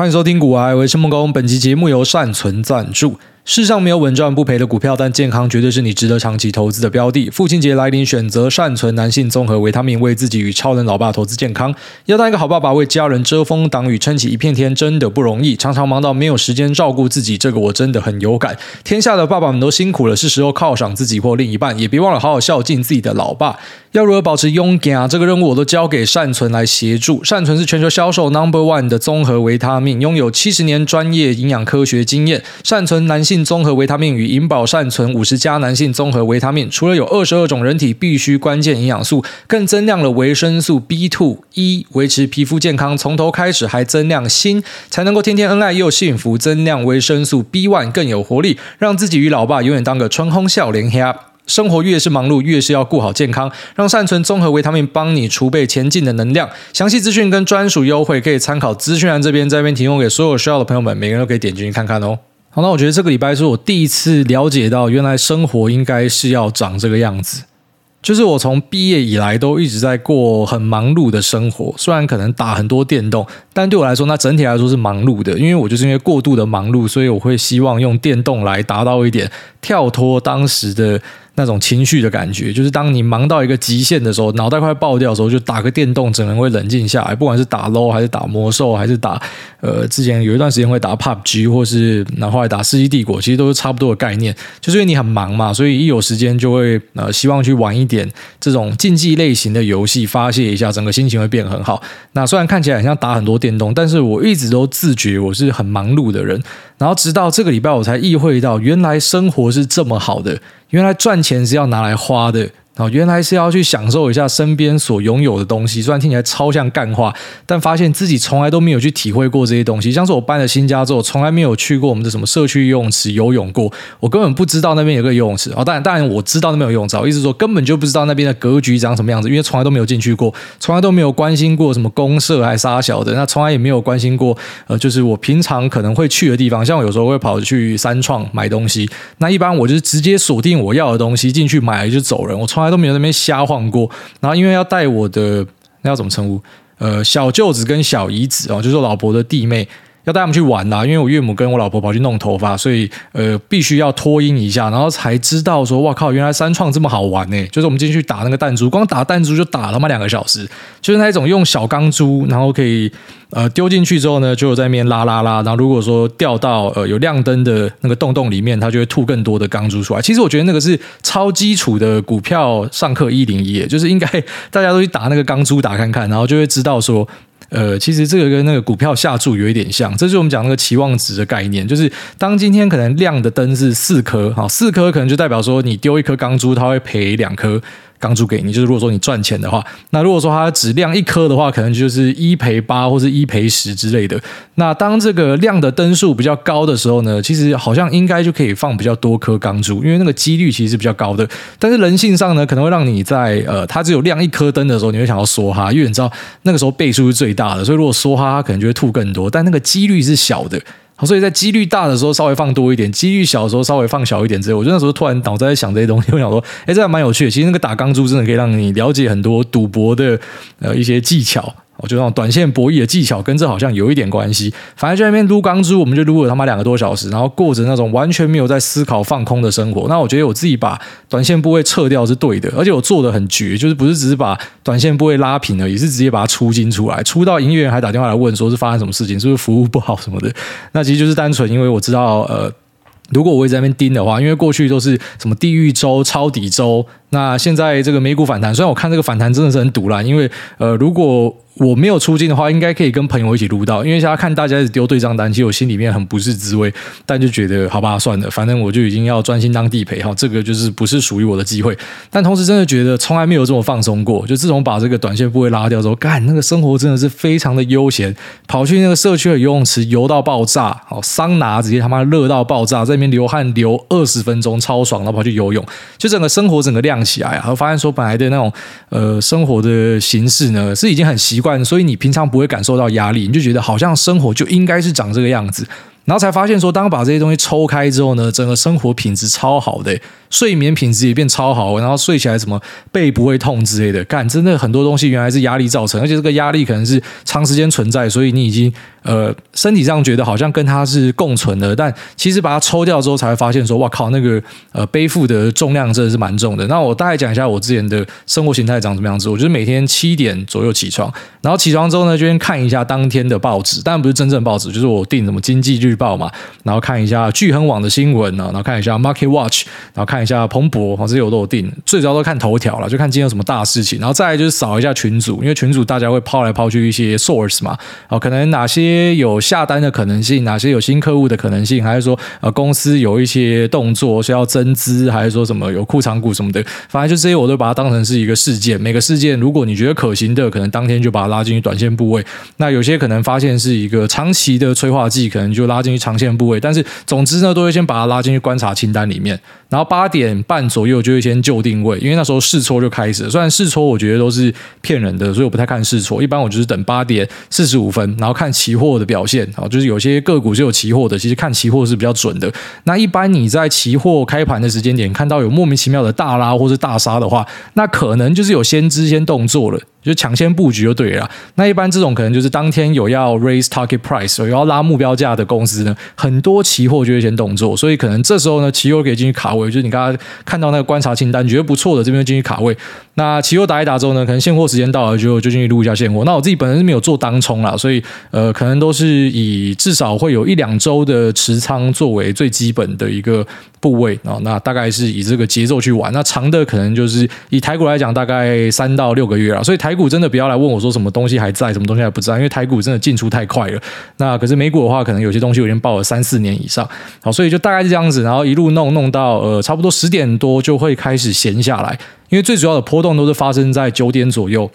欢迎收听古玩，我是孟工。本期节目由善存赞助。世上没有稳赚不赔的股票，但健康绝对是你值得长期投资的标的。父亲节来临，选择善存男性综合维他命，为自己与超人老爸投资健康。要当一个好爸爸，为家人遮风挡雨，撑起一片天，真的不容易。常常忙到没有时间照顾自己，这个我真的很有感。天下的爸爸们都辛苦了，是时候犒赏自己或另一半，也别忘了好好孝敬自己的老爸。要如何保持勇敢啊？这个任务我都交给善存来协助。善存是全球销售 Number One 的综合维他命，拥有七十年专业营养科学经验。善存男性综合维他命与银保善存五十加男性综合维他命，除了有二十二种人体必需关键营养素，更增量了维生素 B2、E，维持皮肤健康。从头开始还增量锌，才能够天天恩爱又幸福。增量维生素 B1 更有活力，让自己与老爸永远当个春风笑脸兄。生活越是忙碌，越是要顾好健康。让善存综合维他命帮你储备前进的能量。详细资讯跟专属优惠可以参考资讯栏这边，在这边提供给所有需要的朋友们，每个人都可以点进去看看哦。好，那我觉得这个礼拜是我第一次了解到，原来生活应该是要长这个样子。就是我从毕业以来都一直在过很忙碌的生活，虽然可能打很多电动，但对我来说，那整体来说是忙碌的。因为我就是因为过度的忙碌，所以我会希望用电动来达到一点跳脱当时的。那种情绪的感觉，就是当你忙到一个极限的时候，脑袋快爆掉的时候，就打个电动，整个人会冷静下来。不管是打 LOL 还是打魔兽，还是打呃，之前有一段时间会打 PUBG，或是然后来打《世纪帝国》，其实都是差不多的概念。就是因为你很忙嘛，所以一有时间就会呃，希望去玩一点这种竞技类型的游戏，发泄一下，整个心情会变很好。那虽然看起来很像打很多电动，但是我一直都自觉我是很忙碌的人。然后直到这个礼拜，我才意会到，原来生活是这么好的，原来赚钱是要拿来花的。哦，原来是要去享受一下身边所拥有的东西，虽然听起来超像干话，但发现自己从来都没有去体会过这些东西。像是我搬了新家之后，从来没有去过我们的什么社区游泳池游泳过，我根本不知道那边有个游泳池。哦，当然，当然我知道那边有游泳池，我意思说根本就不知道那边的格局长什么样子，因为从来都没有进去过，从来都没有关心过什么公社还是啥小的，那从来也没有关心过。呃，就是我平常可能会去的地方，像我有时候会跑去三创买东西，那一般我就是直接锁定我要的东西进去买了就走人，我从来都没有那边瞎晃过，然后因为要带我的那要怎么称呼？呃，小舅子跟小姨子哦，就是老婆的弟妹，要带他们去玩啦。因为我岳母跟我老婆跑去弄头发，所以呃，必须要脱音一下，然后才知道说，哇靠，原来三创这么好玩呢！就是我们进去打那个弹珠，光打弹珠就打他妈两个小时，就是那种用小钢珠，然后可以。呃，丢进去之后呢，就有在那边拉拉拉。然后如果说掉到呃有亮灯的那个洞洞里面，它就会吐更多的钢珠出来。其实我觉得那个是超基础的股票上课一零一，就是应该大家都去打那个钢珠打看看，然后就会知道说，呃，其实这个跟那个股票下注有一点像。这就是我们讲那个期望值的概念，就是当今天可能亮的灯是四颗，好，四颗可能就代表说你丢一颗钢珠，它会赔两颗。钢珠给你，就是如果说你赚钱的话，那如果说它只亮一颗的话，可能就是一赔八或是一赔十之类的。那当这个亮的灯数比较高的时候呢，其实好像应该就可以放比较多颗钢珠，因为那个几率其实是比较高的。但是人性上呢，可能会让你在呃，它只有亮一颗灯的时候，你会想要梭哈，因为你知道那个时候倍数是最大的，所以如果梭哈，它可能就会吐更多，但那个几率是小的。所以在几率大的时候稍微放多一点，几率小的时候稍微放小一点之类。我就那时候突然脑子在想这些东西，我想说，哎，这还蛮有趣的。其实那个打钢珠真的可以让你了解很多赌博的呃一些技巧。我觉得那种短线博弈的技巧跟这好像有一点关系。反正就在那边撸钢珠，我们就撸了他妈两个多小时，然后过着那种完全没有在思考放空的生活。那我觉得我自己把短线部位撤掉是对的，而且我做的很绝，就是不是只是把短线部位拉平而已，是直接把它出金出来，出到营业员还打电话来问说是发生什么事情，是不是服务不好什么的。那其实就是单纯因为我知道呃。如果我一直在那边盯的话，因为过去都是什么地狱周、抄底周，那现在这个美股反弹，虽然我看这个反弹真的是很赌烂，因为呃，如果我没有出金的话，应该可以跟朋友一起录到，因为现在看大家一直丢对账单，其实我心里面很不是滋味，但就觉得好吧，算了，反正我就已经要专心当地陪哈，这个就是不是属于我的机会。但同时真的觉得从来没有这么放松过，就自从把这个短线部位拉掉之后，干那个生活真的是非常的悠闲，跑去那个社区的游泳池游到爆炸，好桑拿直接他妈热到爆炸，在那边流汗流二十分钟超爽，然后跑去游泳，就整个生活整个量起来啊，然后发现说本来的那种呃生活的形式呢是已经很习惯。所以你平常不会感受到压力，你就觉得好像生活就应该是长这个样子，然后才发现说，当把这些东西抽开之后呢，整个生活品质超好的，睡眠品质也变超好，然后睡起来什么背不会痛之类的，干真的很多东西原来是压力造成，而且这个压力可能是长时间存在，所以你已经呃身体上觉得好像跟它是共存的，但其实把它抽掉之后才会发现说，哇靠，那个呃背负的重量真的是蛮重的。那我大概讲一下我之前的生活形态长什么样子。我就是每天七点左右起床，然后起床之后呢，就先看一下当天的报纸，当然不是真正报纸，就是我订什么经济日报嘛，然后看一下巨亨网的新闻呢，然后看一下 Market Watch，然后看一下彭博，这些我都有订。最主要都看头条了，就看今天有什么大事情，然后再来就是扫一下群组，因为群组大家会抛来抛去一些 source 嘛，哦，可能哪些有下单的可能性，哪些有新客户的可能性，还是说呃公司有一些动作需要增资，还是说什么有库藏股什么的，反正就这些我都把它当成是一个事件，每个事件如果你觉得可行的，可能当天就把它拉进去短线部位。那有些可能发现是一个长期的催化剂，可能就拉进去长线部位。但是总之呢，都会先把它拉进去观察清单里面。然后八点半左右就会先就定位，因为那时候试错就开始了。虽然试错我觉得都是骗人的，所以我不太看试错。一般我就是等八点四十五分，然后看期货的表现。啊，就是有些个股是有期货的，其实看期货是比较准的。那一般你在期货开盘的时间点看到有莫名其妙的大拉或是大杀的话，那可能就是有先知先动作了。就抢先布局就对了。那一般这种可能就是当天有要 raise target price，有要拉目标价的公司呢，很多期货就会先动作，所以可能这时候呢，期货可以进去卡位。就是你刚刚看到那个观察清单，觉得不错的，这边进去卡位。那期货打一打之后呢，可能现货时间到了就就进去录一下现货。那我自己本身是没有做当冲啦，所以呃，可能都是以至少会有一两周的持仓作为最基本的一个部位啊。那大概是以这个节奏去玩。那长的可能就是以台股来讲，大概三到六个月了。所以台股真的不要来问我说什么东西还在，什么东西还不在，因为台股真的进出太快了。那可是美股的话，可能有些东西我已经抱了三四年以上。好，所以就大概是这样子，然后一路弄弄到呃差不多十点多就会开始闲下来。因为最主要的波动都是发生在九点左右。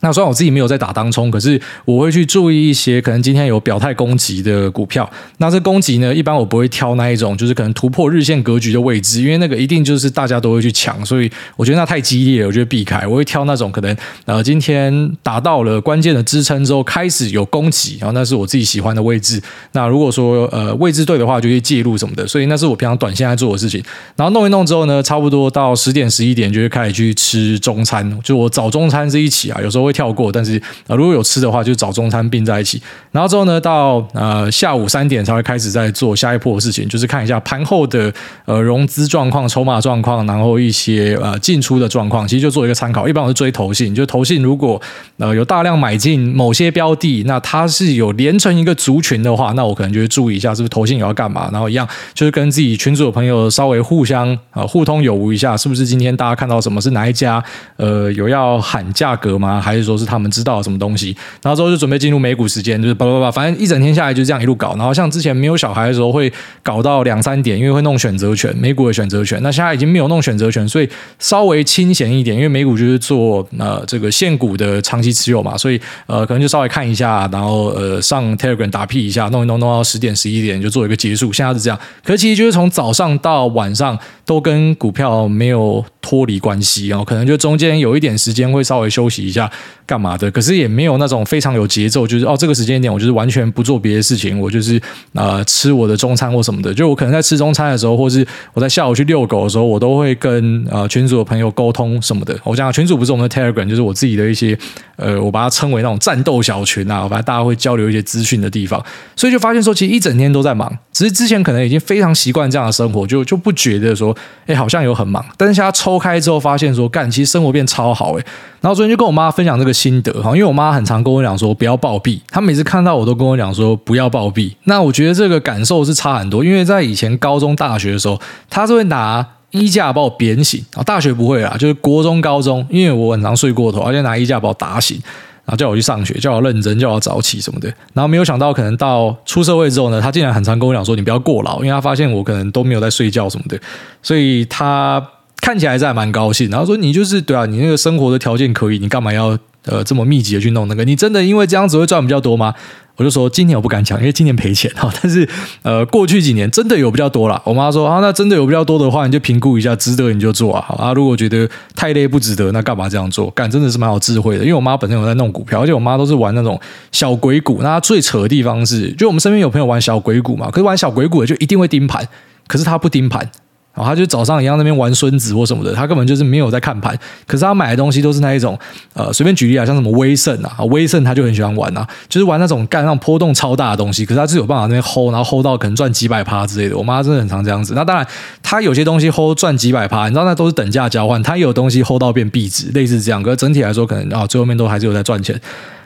那虽然我自己没有在打当冲，可是我会去注意一些可能今天有表态攻击的股票。那这攻击呢，一般我不会挑那一种，就是可能突破日线格局的位置，因为那个一定就是大家都会去抢，所以我觉得那太激烈了，我就避开。我会挑那种可能呃今天达到了关键的支撑之后开始有攻击，然后那是我自己喜欢的位置。那如果说呃位置对的话，就去介入什么的。所以那是我平常短线在做的事情。然后弄一弄之后呢，差不多到十点十一点就会开始去吃中餐，就我早中餐是一起啊，有时候会跳过，但是呃，如果有吃的话，就早中餐并在一起。然后之后呢，到呃下午三点才会开始在做下一波的事情，就是看一下盘后的呃融资状况、筹码状况，然后一些呃进出的状况，其实就做一个参考。一般我是追投信，就投信如果呃有大量买进某些标的，那它是有连成一个族群的话，那我可能就会注意一下是不是投信有要干嘛，然后一样就是跟自己群组的朋友稍微互相、呃、互通有无一下，是不是今天大家看到什么是哪一家呃有要喊价格吗？还是说是他们知道什么东西？然后之后就准备进入美股时间，就是叭叭叭，反正一整天下来就这样一路搞。然后像之前没有小孩的时候会搞到两三点，因为会弄选择权，美股的选择权。那现在已经没有弄选择权，所以稍微清闲一点，因为美股就是做呃这个现股的长期持有嘛，所以呃可能就稍微看一下，然后呃上 Telegram 打屁一下，弄一弄弄到十点十一点就做一个结束。现在是这样，可是其实就是从早上到晚上都跟股票没有脱离关系哦，可能就中间有一点时间会稍微休息一下。干嘛的？可是也没有那种非常有节奏，就是哦，这个时间点我就是完全不做别的事情，我就是呃吃我的中餐或什么的。就我可能在吃中餐的时候，或是我在下午去遛狗的时候，我都会跟呃群组的朋友沟通什么的。我讲群组不是我们的 Telegram，就是我自己的一些呃，我把它称为那种战斗小群啊，反正大家会交流一些资讯的地方。所以就发现说，其实一整天都在忙，只是之前可能已经非常习惯这样的生活，就就不觉得说，哎，好像有很忙。但是现在抽开之后，发现说，干，其实生活变超好哎。然后昨天就跟我妈分享这个心得哈，因为我妈很常跟我讲说不要暴毙，她每次看到我都跟我讲说不要暴毙。那我觉得这个感受是差很多，因为在以前高中、大学的时候，她是会拿衣架把我扁醒啊，大学不会啦，就是国中、高中，因为我很常睡过头，而且拿衣架把我打醒，然后叫我去上学，叫我认真，叫我早起什么的。然后没有想到，可能到出社会之后呢，她竟然很常跟我讲说你不要过劳，因为她发现我可能都没有在睡觉什么的，所以她。看起来是还蛮高兴，然后说你就是对啊，你那个生活的条件可以，你干嘛要呃这么密集的去弄那个？你真的因为这样子会赚比较多吗？我就说今年我不敢讲，因为今年赔钱哈。但是呃过去几年真的有比较多啦。我妈说啊，那真的有比较多的话，你就评估一下，值得你就做啊。好啊，如果觉得太累不值得，那干嘛这样做？干真的是蛮有智慧的，因为我妈本身有在弄股票，而且我妈都是玩那种小鬼股。那她最扯的地方是，就我们身边有朋友玩小鬼股嘛，可是玩小鬼股的就一定会盯盘，可是她不盯盘。然后他就早上一样那边玩孙子或什么的，他根本就是没有在看盘。可是他买的东西都是那一种，呃，随便举例啊，像什么威盛啊，威盛他就很喜欢玩啊，就是玩那种干那种波动超大的东西。可是他是有办法那边 hold，然后 hold 到可能赚几百趴之类的。我妈真的很常这样子。那当然，他有些东西 hold 赚几百趴，你知道那都是等价交换。他有东西 hold 到变币值，类似这样。可是整体来说，可能啊，最后面都还是有在赚钱。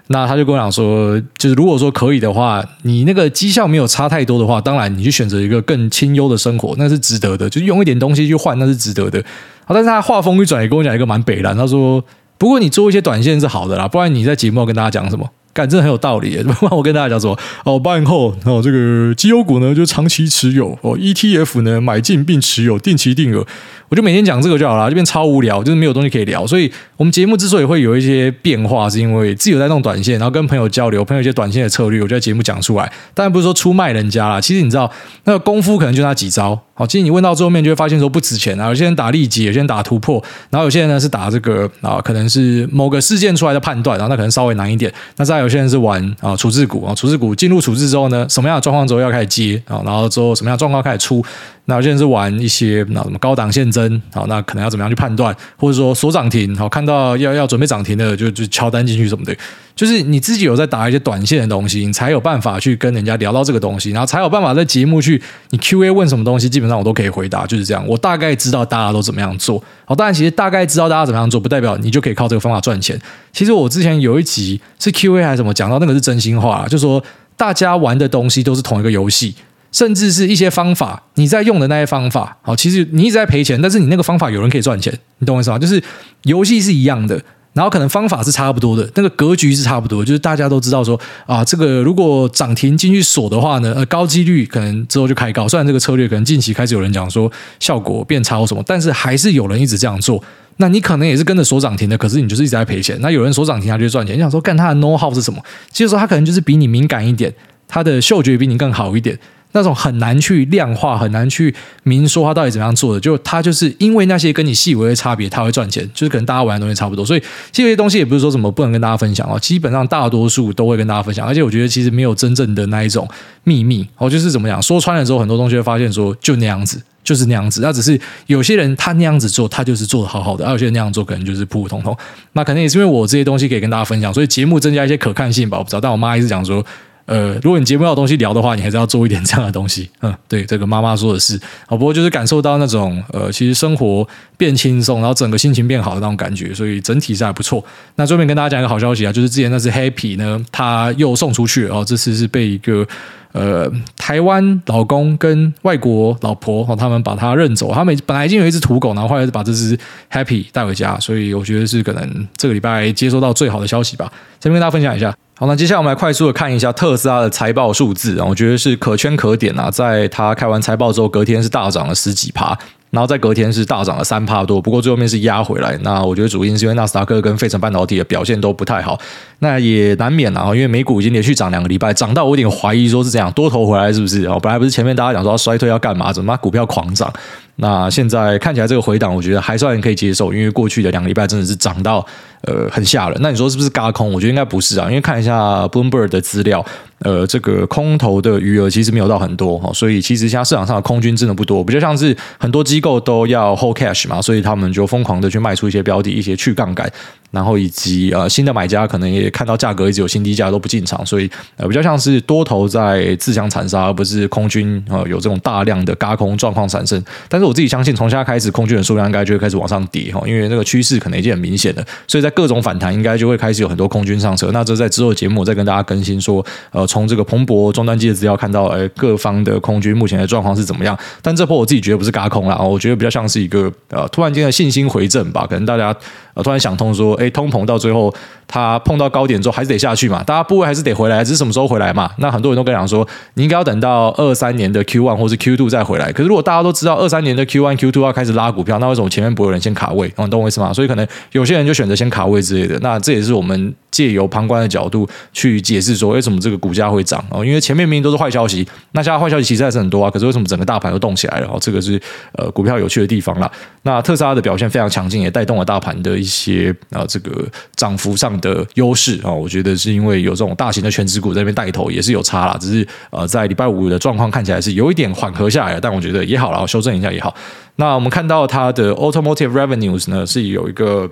那他就跟我讲说，就是如果说可以的话，你那个绩效没有差太多的话，当然你去选择一个更清幽的生活，那是值得的。就用一点东西去换，那是值得的。好，但是他话锋一转，也跟我讲一个蛮北然。他说，不过你做一些短线是好的啦，不然你在节目要跟大家讲什么？感真的很有道理。我跟大家讲说，哦，八年后哦，这个绩优股呢就长期持有哦，ETF 呢买进并持有，定期定额。我就每天讲这个就好了，这边超无聊，就是没有东西可以聊。所以，我们节目之所以会有一些变化，是因为自己有在弄短线，然后跟朋友交流，朋友一些短线的策略，我就在节目讲出来。当然不是说出卖人家啦，其实你知道，那个功夫可能就那几招。好，其实你问到最后面，就会发现说不值钱啊。有些人打利基，有些人打突破，然后有些人呢是打这个啊，可能是某个事件出来的判断，然后那可能稍微难一点。那再有些人是玩啊处置股啊，处置股进入处置之后呢，什么样的状况之后要开始接啊，然后之后什么样状况开始出。那有些人是玩一些那什么高档现增，好，那可能要怎么样去判断，或者说锁涨停，好，看到要要准备涨停的就就敲单进去什么的，就是你自己有在打一些短线的东西，你才有办法去跟人家聊到这个东西，然后才有办法在节目去你 Q&A 问什么东西，基本上我都可以回答，就是这样。我大概知道大家都怎么样做，好，当然其实大概知道大家怎么样做，不代表你就可以靠这个方法赚钱。其实我之前有一集是 Q&A 还是什么，讲到那个是真心话，就说大家玩的东西都是同一个游戏。甚至是一些方法，你在用的那些方法，好，其实你一直在赔钱，但是你那个方法有人可以赚钱，你懂我意思吗？就是游戏是一样的，然后可能方法是差不多的，那个格局是差不多，就是大家都知道说啊，这个如果涨停进去锁的话呢，呃，高几率可能之后就开高。虽然这个策略可能近期开始有人讲说效果变差或什么，但是还是有人一直这样做。那你可能也是跟着锁涨停的，可是你就是一直在赔钱。那有人锁涨停，他就赚钱。你想说，干他的 know how 是什么？其实说他可能就是比你敏感一点，他的嗅觉比你更好一点。那种很难去量化，很难去明说他到底怎么样做的，就他就是因为那些跟你细微的差别，他会赚钱，就是可能大家玩的东西差不多，所以这些东西也不是说什么不能跟大家分享哦，基本上大多数都会跟大家分享，而且我觉得其实没有真正的那一种秘密哦，就是怎么讲，说穿了之后，很多东西会发现说就那样子，就是那样子，那只是有些人他那样子做，他就是做得好好的，而有些人那样做可能就是普普通通，那可能也是因为我这些东西可以跟大家分享，所以节目增加一些可看性吧，我不知道，但我妈一直讲说。呃，如果你节目要有东西聊的话，你还是要做一点这样的东西。嗯，对，这个妈妈说的是。啊，不过就是感受到那种呃，其实生活变轻松，然后整个心情变好的那种感觉，所以整体是还不错。那顺便跟大家讲一个好消息啊，就是之前那只 Happy 呢，它又送出去了，哦，这次是被一个呃台湾老公跟外国老婆哦，他们把它认走。他们本来已经有一只土狗，然后后来是把这只 Happy 带回家，所以我觉得是可能这个礼拜接收到最好的消息吧。这边跟大家分享一下。好，那接下来我们来快速的看一下特斯拉的财报数字啊，我觉得是可圈可点啊，在它开完财报之后，隔天是大涨了十几趴，然后在隔天是大涨了三趴多，不过最后面是压回来。那我觉得主因是因为纳斯达克跟费城半导体的表现都不太好，那也难免啊，因为美股已经连续涨两个礼拜，涨到我有点怀疑说是这样多头回来是不是？哦，本来不是前面大家讲说要衰退要干嘛，怎么股票狂涨？那现在看起来这个回档，我觉得还算可以接受，因为过去的两个礼拜真的是涨到呃很吓人。那你说是不是嘎空？我觉得应该不是啊，因为看一下 Bloomberg 的资料，呃，这个空头的余额其实没有到很多哈，所以其实现在市场上的空军真的不多，比较像是很多机构都要 hold cash 嘛，所以他们就疯狂的去卖出一些标的，一些去杠杆。然后以及呃新的买家可能也看到价格一直有新低价都不进场，所以呃比较像是多头在自相残杀，而不是空军呃有这种大量的轧空状况产生。但是我自己相信，从现在开始空军的数量应该就会开始往上叠哈，因为那个趋势可能已经很明显了。所以在各种反弹应该就会开始有很多空军上车。那这在之后的节目我再跟大家更新说，呃从这个彭博终端机的资料看到，呃各方的空军目前的状况是怎么样。但这波我自己觉得不是轧空啦，我觉得比较像是一个呃突然间的信心回正吧，可能大家。呃，突然想通说，诶，通膨到最后，它碰到高点之后还是得下去嘛，大家部位还是得回来，只是什么时候回来嘛？那很多人都跟讲说，你应该要等到二三年的 Q one 或是 Q two 再回来。可是如果大家都知道二三年的 Q one、Q two 要开始拉股票，那为什么前面不会有人先卡位？你懂我意思吗？所以可能有些人就选择先卡位之类的。那这也是我们借由旁观的角度去解释说，为什么这个股价会涨哦？因为前面明明都是坏消息，那现在坏消息其实还是很多啊。可是为什么整个大盘都动起来了？哦，这个是呃股票有趣的地方啦。那特斯拉的表现非常强劲，也带动了大盘的一些啊这个涨幅上的优势啊。我觉得是因为有这种大型的权值股在那边带头，也是有差啦。只是呃在礼拜五的状况看起来是有一点缓和下来了，但我觉得也好了，修正一下也好。那我们看到它的 automotive revenues 呢是有一个。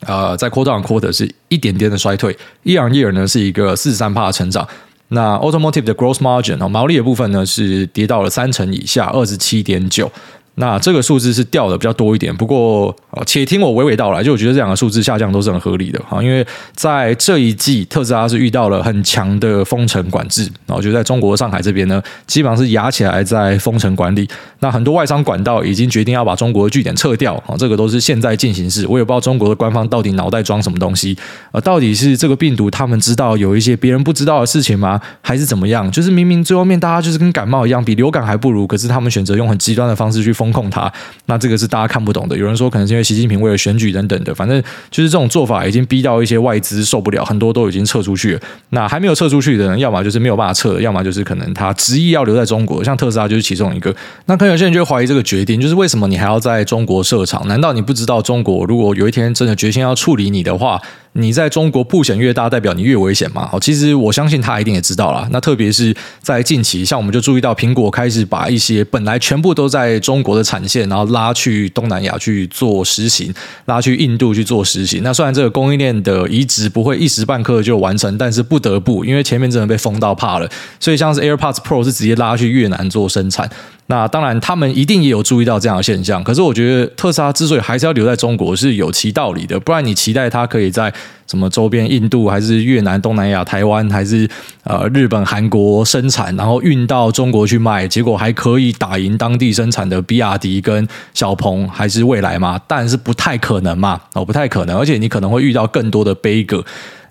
呃，在 quarter on quarter 是一点点的衰退，year on year 呢是一个四十三趴的成长。那 automotive 的 gross margin 哦，毛利的部分呢是跌到了三成以下，二十七点九。那这个数字是掉的比较多一点，不过且听我娓娓道来，就我觉得这两个数字下降都是很合理的哈，因为在这一季特斯拉是遇到了很强的封城管制，然后就在中国上海这边呢，基本上是压起来在封城管理，那很多外商管道已经决定要把中国的据点撤掉啊，这个都是现在进行式，我也不知道中国的官方到底脑袋装什么东西，呃，到底是这个病毒他们知道有一些别人不知道的事情吗？还是怎么样？就是明明最后面大家就是跟感冒一样，比流感还不如，可是他们选择用很极端的方式去封。封控它，那这个是大家看不懂的。有人说可能是因为习近平为了选举等等的，反正就是这种做法已经逼到一些外资受不了，很多都已经撤出去了。那还没有撤出去的人，要么就是没有办法撤，要么就是可能他执意要留在中国。像特斯拉就是其中一个。那可能有些人就会怀疑这个决定，就是为什么你还要在中国设厂？难道你不知道中国如果有一天真的决心要处理你的话？你在中国曝险越大，代表你越危险嘛？好，其实我相信他一定也知道啦。那特别是在近期，像我们就注意到苹果开始把一些本来全部都在中国的产线，然后拉去东南亚去做实行，拉去印度去做实行。那虽然这个供应链的移植不会一时半刻就完成，但是不得不，因为前面真的被封到怕了。所以像是 AirPods Pro 是直接拉去越南做生产。那当然，他们一定也有注意到这样的现象。可是，我觉得特斯拉之所以还是要留在中国是有其道理的。不然，你期待它可以在什么周边，印度还是越南、东南亚、台湾还是呃日本、韩国生产，然后运到中国去卖，结果还可以打赢当地生产的比亚迪跟小鹏还是蔚来吗？当然是不太可能嘛，哦，不太可能。而且，你可能会遇到更多的悲歌。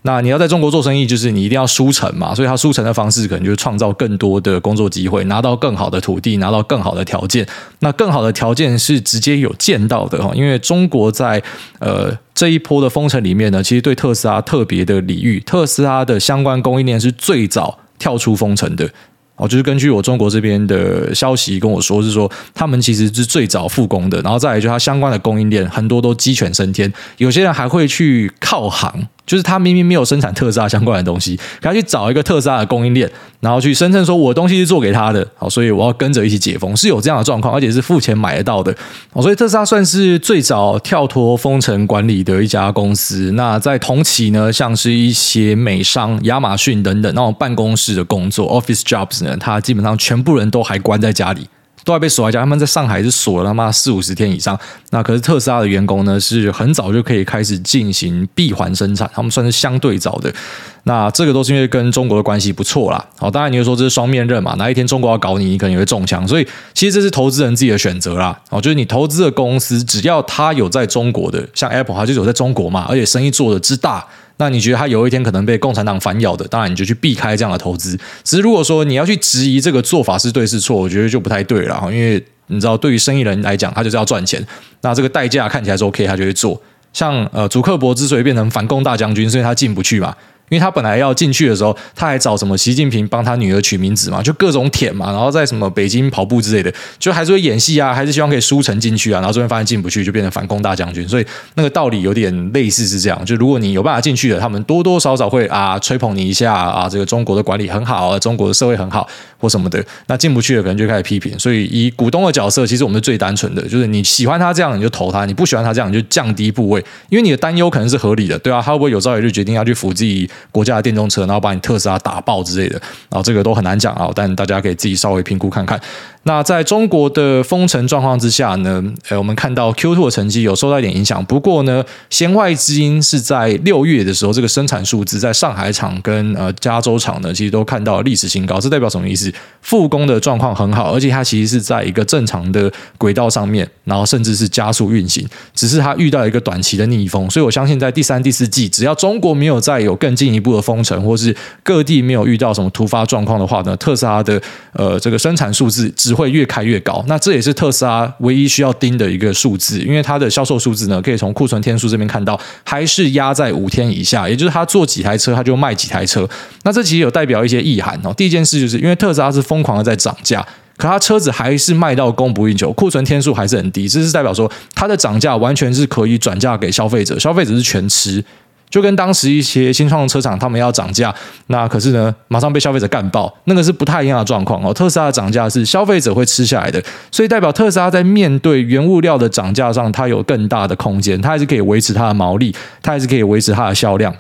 那你要在中国做生意，就是你一定要输成嘛，所以他输成的方式可能就是创造更多的工作机会，拿到更好的土地，拿到更好的条件。那更好的条件是直接有见到的哈，因为中国在呃这一波的封城里面呢，其实对特斯拉特别的礼遇，特斯拉的相关供应链是最早跳出封城的。哦，就是根据我中国这边的消息跟我说，是说他们其实是最早复工的，然后再来就它相关的供应链很多都鸡犬升天，有些人还会去靠行。就是他明明没有生产特斯拉相关的东西，他去找一个特斯拉的供应链，然后去声称说我的东西是做给他的，好，所以我要跟着一起解封，是有这样的状况，而且是付钱买得到的，所以特斯拉算是最早跳脱封城管理的一家公司。那在同期呢，像是一些美商、亚马逊等等那种办公室的工作 （office jobs） 呢，他基本上全部人都还关在家里。都还被锁在家，他们在上海是锁了他妈四五十天以上。那可是特斯拉的员工呢，是很早就可以开始进行闭环生产，他们算是相对早的。那这个都是因为跟中国的关系不错啦。好，当然你会说这是双面刃嘛，哪一天中国要搞你，你可能也会中枪。所以其实这是投资人自己的选择啦。哦，就是你投资的公司，只要他有在中国的，像 Apple，它就有在中国嘛，而且生意做得之大。那你觉得他有一天可能被共产党反咬的，当然你就去避开这样的投资。只是如果说你要去质疑这个做法是对是错，我觉得就不太对了。因为你知道，对于生意人来讲，他就是要赚钱。那这个代价看起来是 OK，他就会做。像呃，祖克伯之所以变成反共大将军，是因为他进不去嘛。因为他本来要进去的时候，他还找什么习近平帮他女儿取名字嘛，就各种舔嘛，然后在什么北京跑步之类的，就还是会演戏啊，还是希望可以输成进去啊，然后这边发现进不去，就变成反攻大将军。所以那个道理有点类似是这样，就如果你有办法进去的，他们多多少少会啊吹捧你一下啊，这个中国的管理很好，啊中国的社会很好或什么的。那进不去的可能就开始批评。所以以股东的角色，其实我们是最单纯的，就是你喜欢他这样你就投他，你不喜欢他这样你就降低部位，因为你的担忧可能是合理的，对啊，他会不会有朝一日决定要去扶自己国家的电动车？然后把你特斯拉打爆之类的，然后这个都很难讲啊，但大家可以自己稍微评估看看。那在中国的封城状况之下呢，呃，我们看到 Q2 的成绩有受到一点影响。不过呢，弦外之音是在六月的时候，这个生产数字在上海厂跟呃加州厂呢，其实都看到历史新高。这代表什么意思？复工的状况很好，而且它其实是在一个正常的轨道上面，然后甚至是加速运行。只是它遇到一个短期的逆风，所以我相信在第三、第四季，只要中国没有再有更进进一步的封城，或是各地没有遇到什么突发状况的话呢，特斯拉的呃这个生产数字只会越开越高。那这也是特斯拉唯一需要盯的一个数字，因为它的销售数字呢，可以从库存天数这边看到，还是压在五天以下，也就是它做几台车，它就卖几台车。那这其实有代表一些意涵哦。第一件事就是因为特斯拉是疯狂的在涨价。可它车子还是卖到供不应求，库存天数还是很低，这是代表说它的涨价完全是可以转嫁给消费者，消费者是全吃，就跟当时一些新创车厂他们要涨价，那可是呢马上被消费者干爆，那个是不太一样的状况哦。特斯拉的涨价是消费者会吃下来的，所以代表特斯拉在面对原物料的涨价上，它有更大的空间，它还是可以维持它的毛利，它还是可以维持它的销量，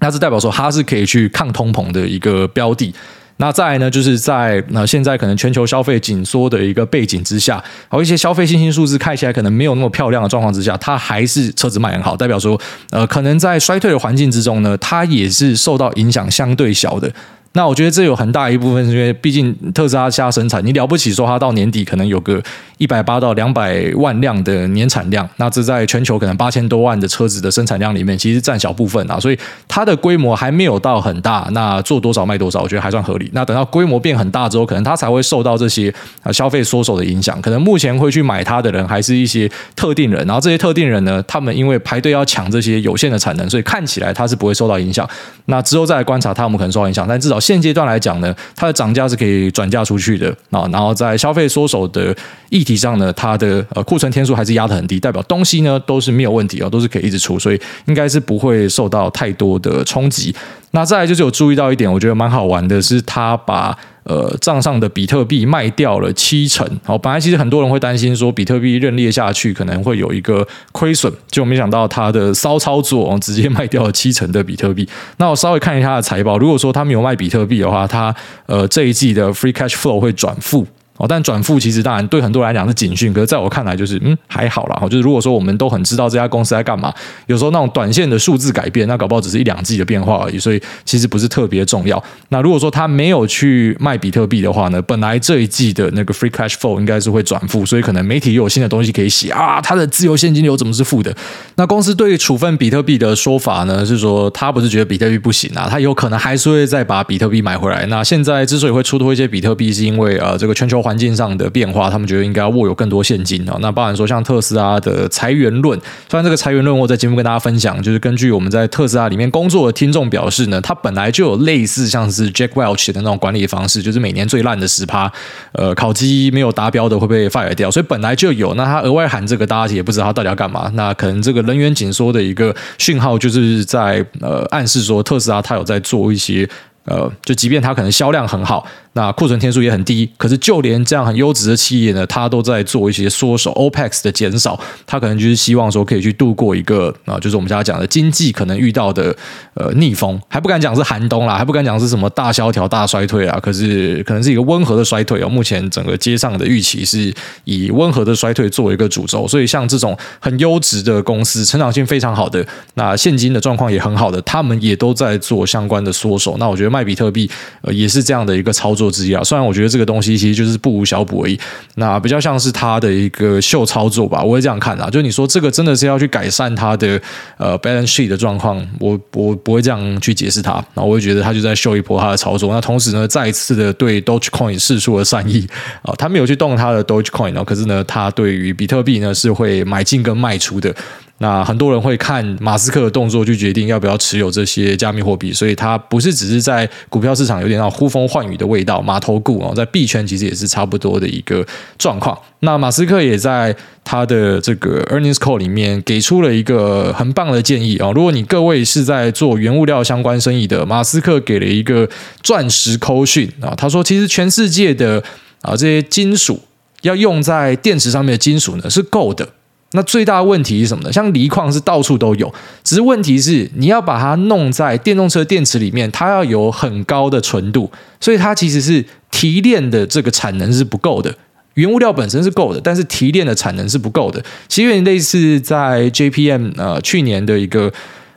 那是代表说它是可以去抗通膨的一个标的。那再来呢，就是在那现在可能全球消费紧缩的一个背景之下，还有一些消费信心数字看起来可能没有那么漂亮的状况之下，它还是车子卖很好，代表说，呃，可能在衰退的环境之中呢，它也是受到影响相对小的。那我觉得这有很大一部分是因为，毕竟特斯拉下生产，你了不起说它到年底可能有个一百八到两百万辆的年产量，那这在全球可能八千多万的车子的生产量里面，其实占小部分啊，所以它的规模还没有到很大，那做多少卖多少，我觉得还算合理。那等到规模变很大之后，可能它才会受到这些啊消费缩手的影响。可能目前会去买它的人还是一些特定人，然后这些特定人呢，他们因为排队要抢这些有限的产能，所以看起来它是不会受到影响。那之后再来观察，他们可能受到影响，但至少。现阶段来讲呢，它的涨价是可以转嫁出去的啊，然后在消费缩手的议题上呢，它的呃库存天数还是压得很低，代表东西呢都是没有问题啊，都是可以一直出，所以应该是不会受到太多的冲击。那再来就是有注意到一点，我觉得蛮好玩的是，它把呃账上的比特币卖掉了七成。好，本来其实很多人会担心说比特币认列下去可能会有一个亏损，就没想到他的骚操作，直接卖掉了七成的比特币。那我稍微看一下他的财报，如果说他没有卖比特币的话，他呃这一季的 free cash flow 会转负。哦，但转负其实当然对很多人来讲是警讯，可是在我看来就是嗯还好啦。就是如果说我们都很知道这家公司在干嘛，有时候那种短线的数字改变，那搞不好只是一两季的变化而已，所以其实不是特别重要。那如果说他没有去卖比特币的话呢，本来这一季的那个 free cash flow 应该是会转负，所以可能媒体又有新的东西可以写啊，他的自由现金流怎么是负的？那公司对处分比特币的说法呢，是说他不是觉得比特币不行啊，他有可能还是会再把比特币买回来。那现在之所以会出脱一些比特币，是因为呃这个全球环境上的变化，他们觉得应该要握有更多现金啊。那包含说像特斯拉的裁员论，虽然这个裁员论我在节目跟大家分享，就是根据我们在特斯拉里面工作的听众表示呢，他本来就有类似像是 Jack Welch 的那种管理方式，就是每年最烂的十趴，呃，考绩没有达标的会被 fire 掉，所以本来就有。那他额外喊这个，大家也不知道他到底要干嘛。那可能这个人员紧缩的一个讯号，就是在呃暗示说特斯拉他有在做一些。呃，就即便它可能销量很好，那库存天数也很低，可是就连这样很优质的企业呢，它都在做一些缩手，OPEX 的减少，它可能就是希望说可以去度过一个啊，就是我们家讲的经济可能遇到的呃逆风，还不敢讲是寒冬啦，还不敢讲是什么大萧条、大衰退啊，可是可能是一个温和的衰退哦。目前整个街上的预期是以温和的衰退作为一个主轴，所以像这种很优质的公司，成长性非常好的，那现金的状况也很好的，他们也都在做相关的缩手。那我觉得卖比特币，呃，也是这样的一个操作之一啊。虽然我觉得这个东西其实就是不无小补而已，那比较像是他的一个秀操作吧。我会这样看啊，就你说这个真的是要去改善他的呃 balance sheet 的状况，我我不会这样去解释它。那我会觉得他就在秀一波他的操作。那同时呢，再一次的对 Dogecoin 释出了善意啊，他没有去动他的 Dogecoin，可是呢，他对于比特币呢是会买进跟卖出的。那很多人会看马斯克的动作去决定要不要持有这些加密货币，所以他不是只是在股票市场有点那呼风唤雨的味道，马头股哦，在币圈其实也是差不多的一个状况。那马斯克也在他的这个 earnings call 里面给出了一个很棒的建议啊，如果你各位是在做原物料相关生意的，马斯克给了一个钻石扣讯啊，他说其实全世界的啊这些金属要用在电池上面的金属呢是够的。那最大的问题是什么呢？像锂矿是到处都有，只是问题是你要把它弄在电动车电池里面，它要有很高的纯度，所以它其实是提炼的这个产能是不够的。原物料本身是够的，但是提炼的产能是不够的。其实有点类似在 JPM 呃去年的一个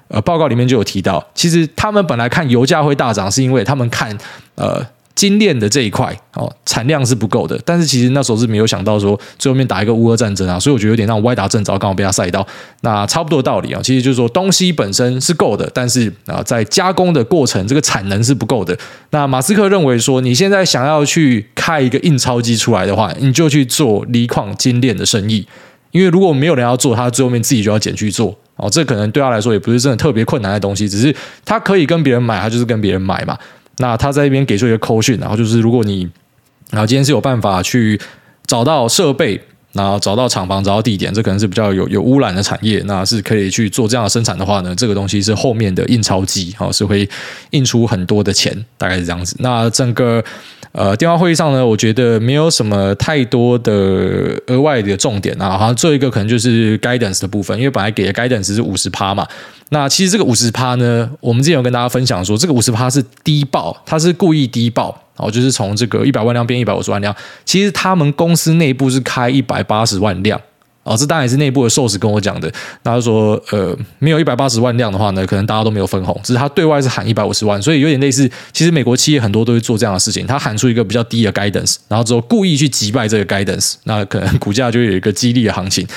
呃报告里面就有提到，其实他们本来看油价会大涨，是因为他们看呃。精炼的这一块哦，产量是不够的，但是其实那时候是没有想到说最后面打一个乌俄战争啊，所以我觉得有点让歪打正着，刚好被他赛到。那差不多道理啊，其实就是说东西本身是够的，但是啊，在加工的过程这个产能是不够的。那马斯克认为说，你现在想要去开一个印钞机出来的话，你就去做锂矿精炼的生意，因为如果没有人要做，他最后面自己就要减去做哦。这可能对他来说也不是真的特别困难的东西，只是他可以跟别人买，他就是跟别人买嘛。那他在那边给出一个扣讯，然后就是如果你，然后今天是有办法去找到设备，然后找到厂房，找到地点，这可能是比较有有污染的产业，那是可以去做这样的生产的话呢，这个东西是后面的印钞机，哦，是会印出很多的钱，大概是这样子。那整个。呃，电话会议上呢，我觉得没有什么太多的额外的重点啊。好像最后一个可能就是 guidance 的部分，因为本来给的 guidance 是五十趴嘛。那其实这个五十趴呢，我们之前有跟大家分享说，这个五十趴是低报，它是故意低报，哦，就是从这个一百万辆变一百五十万辆。其实他们公司内部是开一百八十万辆。哦，这当然也是内部的 source 跟我讲的。他说，呃，没有一百八十万辆的话呢，可能大家都没有分红。只是他对外是喊一百五十万，所以有点类似。其实美国企业很多都会做这样的事情，他喊出一个比较低的 guidance，然后之后故意去击败这个 guidance，那可能 股价就有一个激励的行情。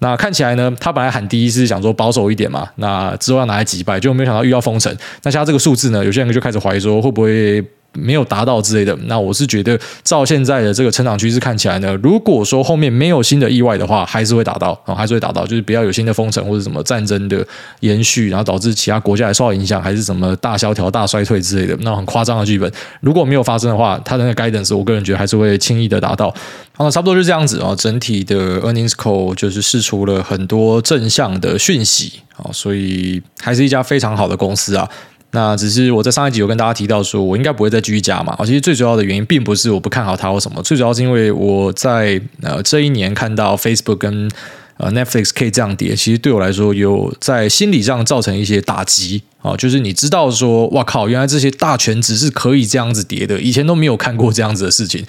那看起来呢，他本来喊低是想说保守一点嘛，那之后要拿来击败，结果没想到遇到封城。那像他这个数字呢，有些人就开始怀疑说会不会。没有达到之类的，那我是觉得照现在的这个成长趋势看起来呢，如果说后面没有新的意外的话，还是会达到啊、还是会达到，就是不要有新的封城或者什么战争的延续，然后导致其他国家也受到影响，还是什么大萧条、大衰退之类的，那很夸张的剧本，如果没有发生的话，它的那个 guidance，我个人觉得还是会轻易的达到。好，那差不多就这样子啊、哦，整体的 earnings call 就是释出了很多正向的讯息啊、所以还是一家非常好的公司啊。那只是我在上一集有跟大家提到说，我应该不会再继续加嘛。其实最主要的原因并不是我不看好它或什么，最主要是因为我在呃这一年看到 Facebook 跟呃 Netflix 可以这样跌，其实对我来说有在心理上造成一些打击啊。就是你知道说，哇靠，原来这些大权值是可以这样子跌的，以前都没有看过这样子的事情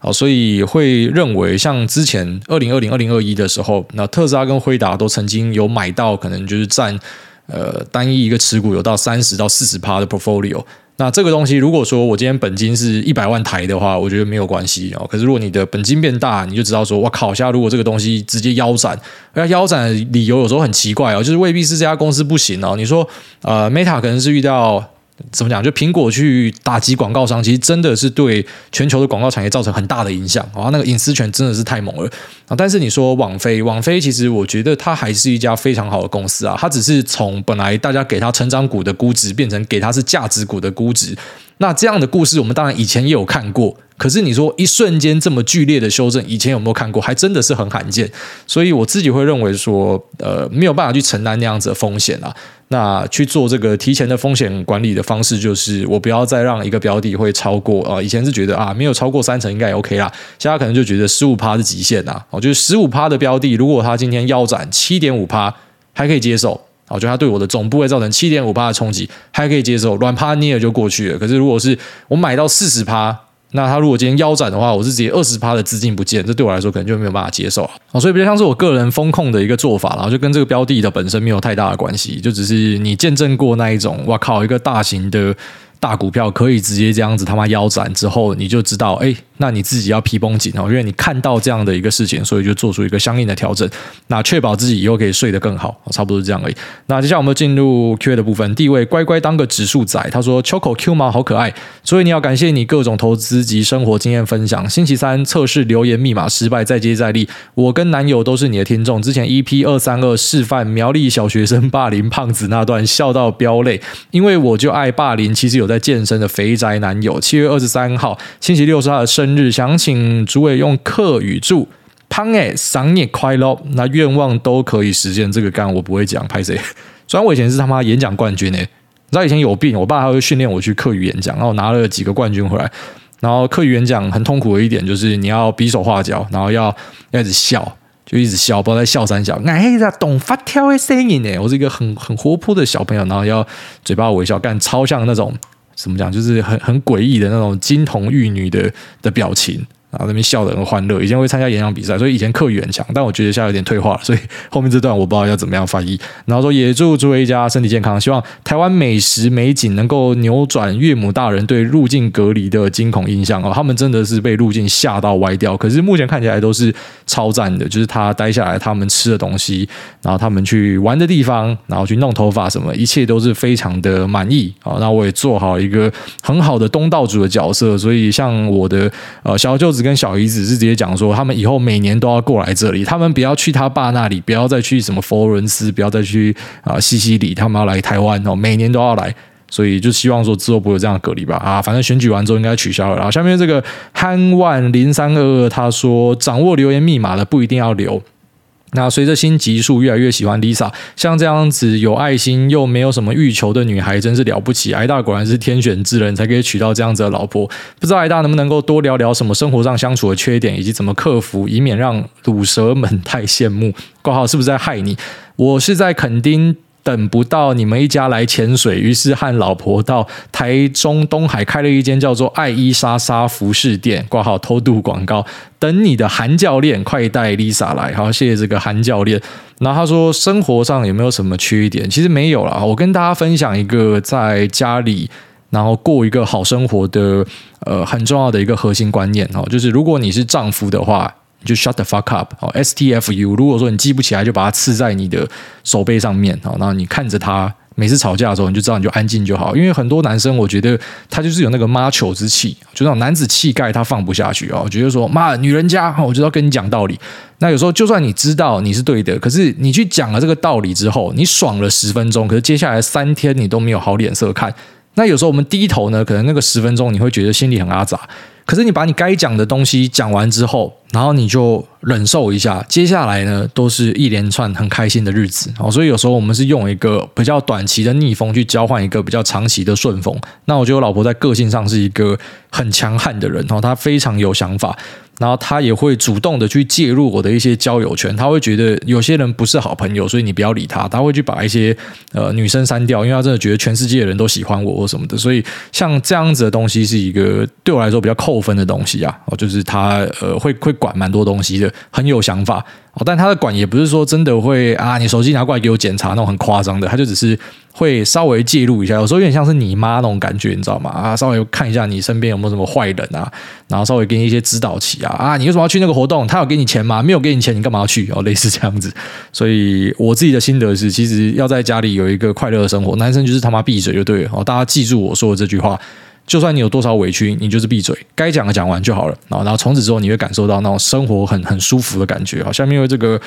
啊，所以会认为像之前二零二零、二零二一的时候，那特斯拉跟辉达都曾经有买到，可能就是占。呃，单一一个持股有到三十到四十趴的 portfolio，那这个东西如果说我今天本金是一百万台的话，我觉得没有关系哦。可是如果你的本金变大，你就知道说，哇靠，下如果这个东西直接腰斩，那腰斩的理由有时候很奇怪哦，就是未必是这家公司不行哦。你说，呃，Meta 可能是遇到。怎么讲？就苹果去打击广告商，其实真的是对全球的广告产业造成很大的影响啊！那个隐私权真的是太猛了啊！但是你说网飞，网飞其实我觉得它还是一家非常好的公司啊！它只是从本来大家给它成长股的估值，变成给它是价值股的估值。那这样的故事，我们当然以前也有看过。可是你说一瞬间这么剧烈的修正，以前有没有看过？还真的是很罕见。所以我自己会认为说，呃，没有办法去承担那样子的风险啊。那去做这个提前的风险管理的方式，就是我不要再让一个标的会超过啊。以前是觉得啊，没有超过三成应该也 OK 啦。现在可能就觉得十五趴是极限啊。哦，就是十五趴的标的，如果它今天腰斩七点五趴，还可以接受。我觉得它对我的总部会造成七点五趴的冲击，还可以接受，软趴捏了就过去了。可是如果是我买到四十趴，那它如果今天腰斩的话，我是直接二十趴的资金不见，这对我来说可能就没有办法接受啊。所以比较像是我个人风控的一个做法，然后就跟这个标的的本身没有太大的关系，就只是你见证过那一种，哇靠，一个大型的。大股票可以直接这样子他妈腰斩之后，你就知道，哎，那你自己要皮绷紧哦，因为你看到这样的一个事情，所以就做出一个相应的调整，那确保自己以后可以睡得更好，差不多是这样而已。那接下来我们进入 Q&A 的部分，第一位乖乖当个指数仔，他说 Choco Q 毛好可爱，所以你要感谢你各种投资及生活经验分享。星期三测试留言密码失败，再接再厉。我跟男友都是你的听众，之前 EP 二三二示范苗栗小学生霸凌胖子那段笑到飙泪，因为我就爱霸凌，其实有。在健身的肥宅男友，七月二十三号星期六是他的生日，想请主委用客语祝胖哎生日快乐，那愿望都可以实现。这个干我不会讲，拍谁？虽然我以前是他妈演讲冠军呢，你知道以前有病，我爸还会训练我去客语演讲，然后拿了几个冠军回来。然后客语演讲很痛苦的一点就是你要比手画脚，然后要要一直笑，就一直笑，不知道在笑三小。哎呀，懂发跳的声音呢？我是一个很很活泼的小朋友，然后要嘴巴微笑，干超像那种。怎么讲？就是很很诡异的那种金童玉女的的表情然后那边笑得很欢乐。以前会参加演讲比赛，所以以前课语很强，但我觉得现在有点退化了，所以后面这段我不知道要怎么样翻译。然后说也祝诸位一家身体健康，希望台湾美食美景能够扭转岳母大人对入境隔离的惊恐印象哦，他们真的是被入境吓到歪掉，可是目前看起来都是超赞的，就是他待下来，他们吃的东西，然后他们去玩的地方，然后去弄头发什么，一切都是非常的满意啊。那我也做好一个很好的东道主的角色，所以像我的呃小舅子跟小姨子是直接讲说，他们以后每年都要过来这里，他们不要去他爸那里，不要再去什么佛伦斯，不要再去啊、西西里，他们要来台湾哦，每年都要来。所以就希望说之后不会有这样的隔离吧啊，反正选举完之后应该取消了。然后下面这个憨万零三二二他说，掌握留言密码的不一定要留。那随着新集数越来越喜欢 Lisa，像这样子有爱心又没有什么欲求的女孩真是了不起。艾大果然是天选之人，才可以娶到这样子的老婆。不知道艾大能不能够多聊聊什么生活上相处的缺点，以及怎么克服，以免让乳蛇们太羡慕。挂号是不是在害你？我是在垦丁。等不到你们一家来潜水，于是和老婆到台中东海开了一间叫做“爱伊莎莎服饰店”，挂号偷渡广告。等你的韩教练，快带 Lisa 来。好，谢谢这个韩教练。然后他说，生活上有没有什么缺点？其实没有啦。我跟大家分享一个在家里然后过一个好生活的呃很重要的一个核心观念哦，就是如果你是丈夫的话。你就 shut the fuck up，哦，S T F U。如果说你记不起来，就把它刺在你的手背上面，好，然后你看着他，每次吵架的时候，你就知道你就安静就好。因为很多男生，我觉得他就是有那个 macho 之气，就那种男子气概，他放不下去啊，觉得说妈，女人家，我就要跟你讲道理。那有时候就算你知道你是对的，可是你去讲了这个道理之后，你爽了十分钟，可是接下来三天你都没有好脸色看。那有时候我们低头呢，可能那个十分钟你会觉得心里很阿杂。可是你把你该讲的东西讲完之后，然后你就忍受一下，接下来呢都是一连串很开心的日子哦。所以有时候我们是用一个比较短期的逆风去交换一个比较长期的顺风。那我觉得我老婆在个性上是一个很强悍的人哦，她非常有想法。然后她也会主动的去介入我的一些交友圈，他会觉得有些人不是好朋友，所以你不要理他。他会去把一些呃女生删掉，因为他真的觉得全世界的人都喜欢我或什么的。所以像这样子的东西是一个对我来说比较扣分的东西啊。哦，就是他呃会会管蛮多东西的，很有想法。哦，但他的管也不是说真的会啊，你手机拿过来给我检查那种很夸张的，他就只是会稍微介入一下，有时候有点像是你妈那种感觉，你知道吗？啊，稍微看一下你身边有没有什么坏人啊，然后稍微给你一些指导期啊，啊，你为什么要去那个活动？他有给你钱吗？没有给你钱，你干嘛要去？哦，类似这样子。所以我自己的心得是，其实要在家里有一个快乐的生活，男生就是他妈闭嘴就对了。哦，大家记住我说的这句话。就算你有多少委屈，你就是闭嘴，该讲的讲完就好了。然后从此之后，你会感受到那种生活很很舒服的感觉。好，下面有这个。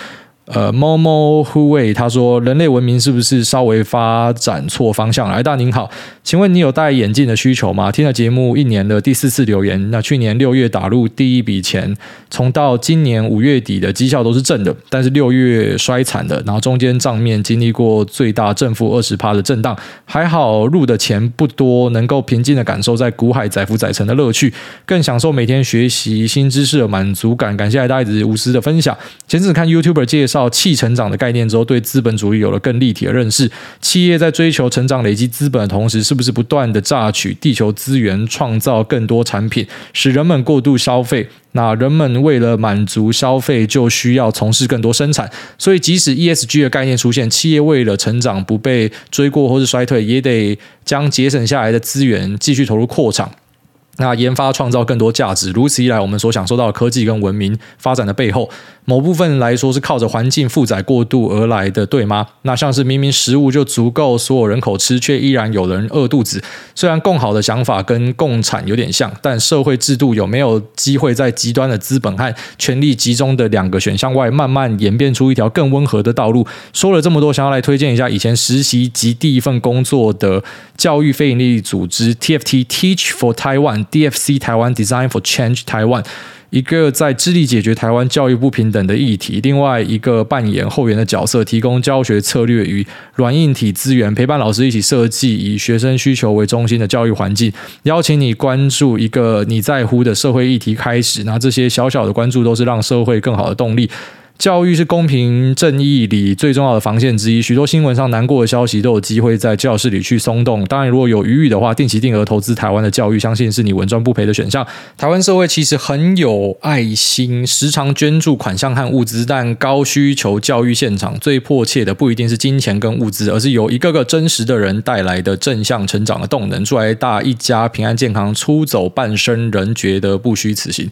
呃，猫猫护卫他说，人类文明是不是稍微发展错方向了？癌大您好，请问你有戴眼镜的需求吗？听了节目一年的第四次留言，那去年六月打入第一笔钱，从到今年五月底的绩效都是正的，但是六月衰惨的，然后中间账面经历过最大正负二十趴的震荡，还好入的钱不多，能够平静的感受在股海载浮载沉的乐趣，更享受每天学习新知识的满足感。感谢大一直无私的分享。前阵子看 YouTuber 介绍。到气成长的概念之后，对资本主义有了更立体的认识。企业在追求成长、累积资本的同时，是不是不断的榨取地球资源，创造更多产品，使人们过度消费？那人们为了满足消费，就需要从事更多生产。所以，即使 ESG 的概念出现，企业为了成长不被追过或是衰退，也得将节省下来的资源继续投入扩厂。那研发创造更多价值，如此一来，我们所享受到的科技跟文明发展的背后，某部分来说是靠着环境负载过度而来的，对吗？那像是明明食物就足够所有人口吃，却依然有人饿肚子。虽然共好的想法跟共产有点像，但社会制度有没有机会在极端的资本和权力集中的两个选项外，慢慢演变出一条更温和的道路？说了这么多，想要来推荐一下以前实习及第一份工作的教育非营利组织 TFT Teach for Taiwan。DFC 台湾 Design for Change 台湾，一个在致力解决台湾教育不平等的议题，另外一个扮演后援的角色，提供教学策略与软硬体资源，陪伴老师一起设计以学生需求为中心的教育环境。邀请你关注一个你在乎的社会议题开始，那这些小小的关注都是让社会更好的动力。教育是公平正义里最重要的防线之一。许多新闻上难过的消息都有机会在教室里去松动。当然，如果有余裕的话，定期定额投资台湾的教育，相信是你稳赚不赔的选项。台湾社会其实很有爱心，时常捐助款项和物资，但高需求教育现场最迫切的不一定是金钱跟物资，而是由一个个真实的人带来的正向成长的动能。祝爱大一家平安健康，出走半生仍觉得不虚此行。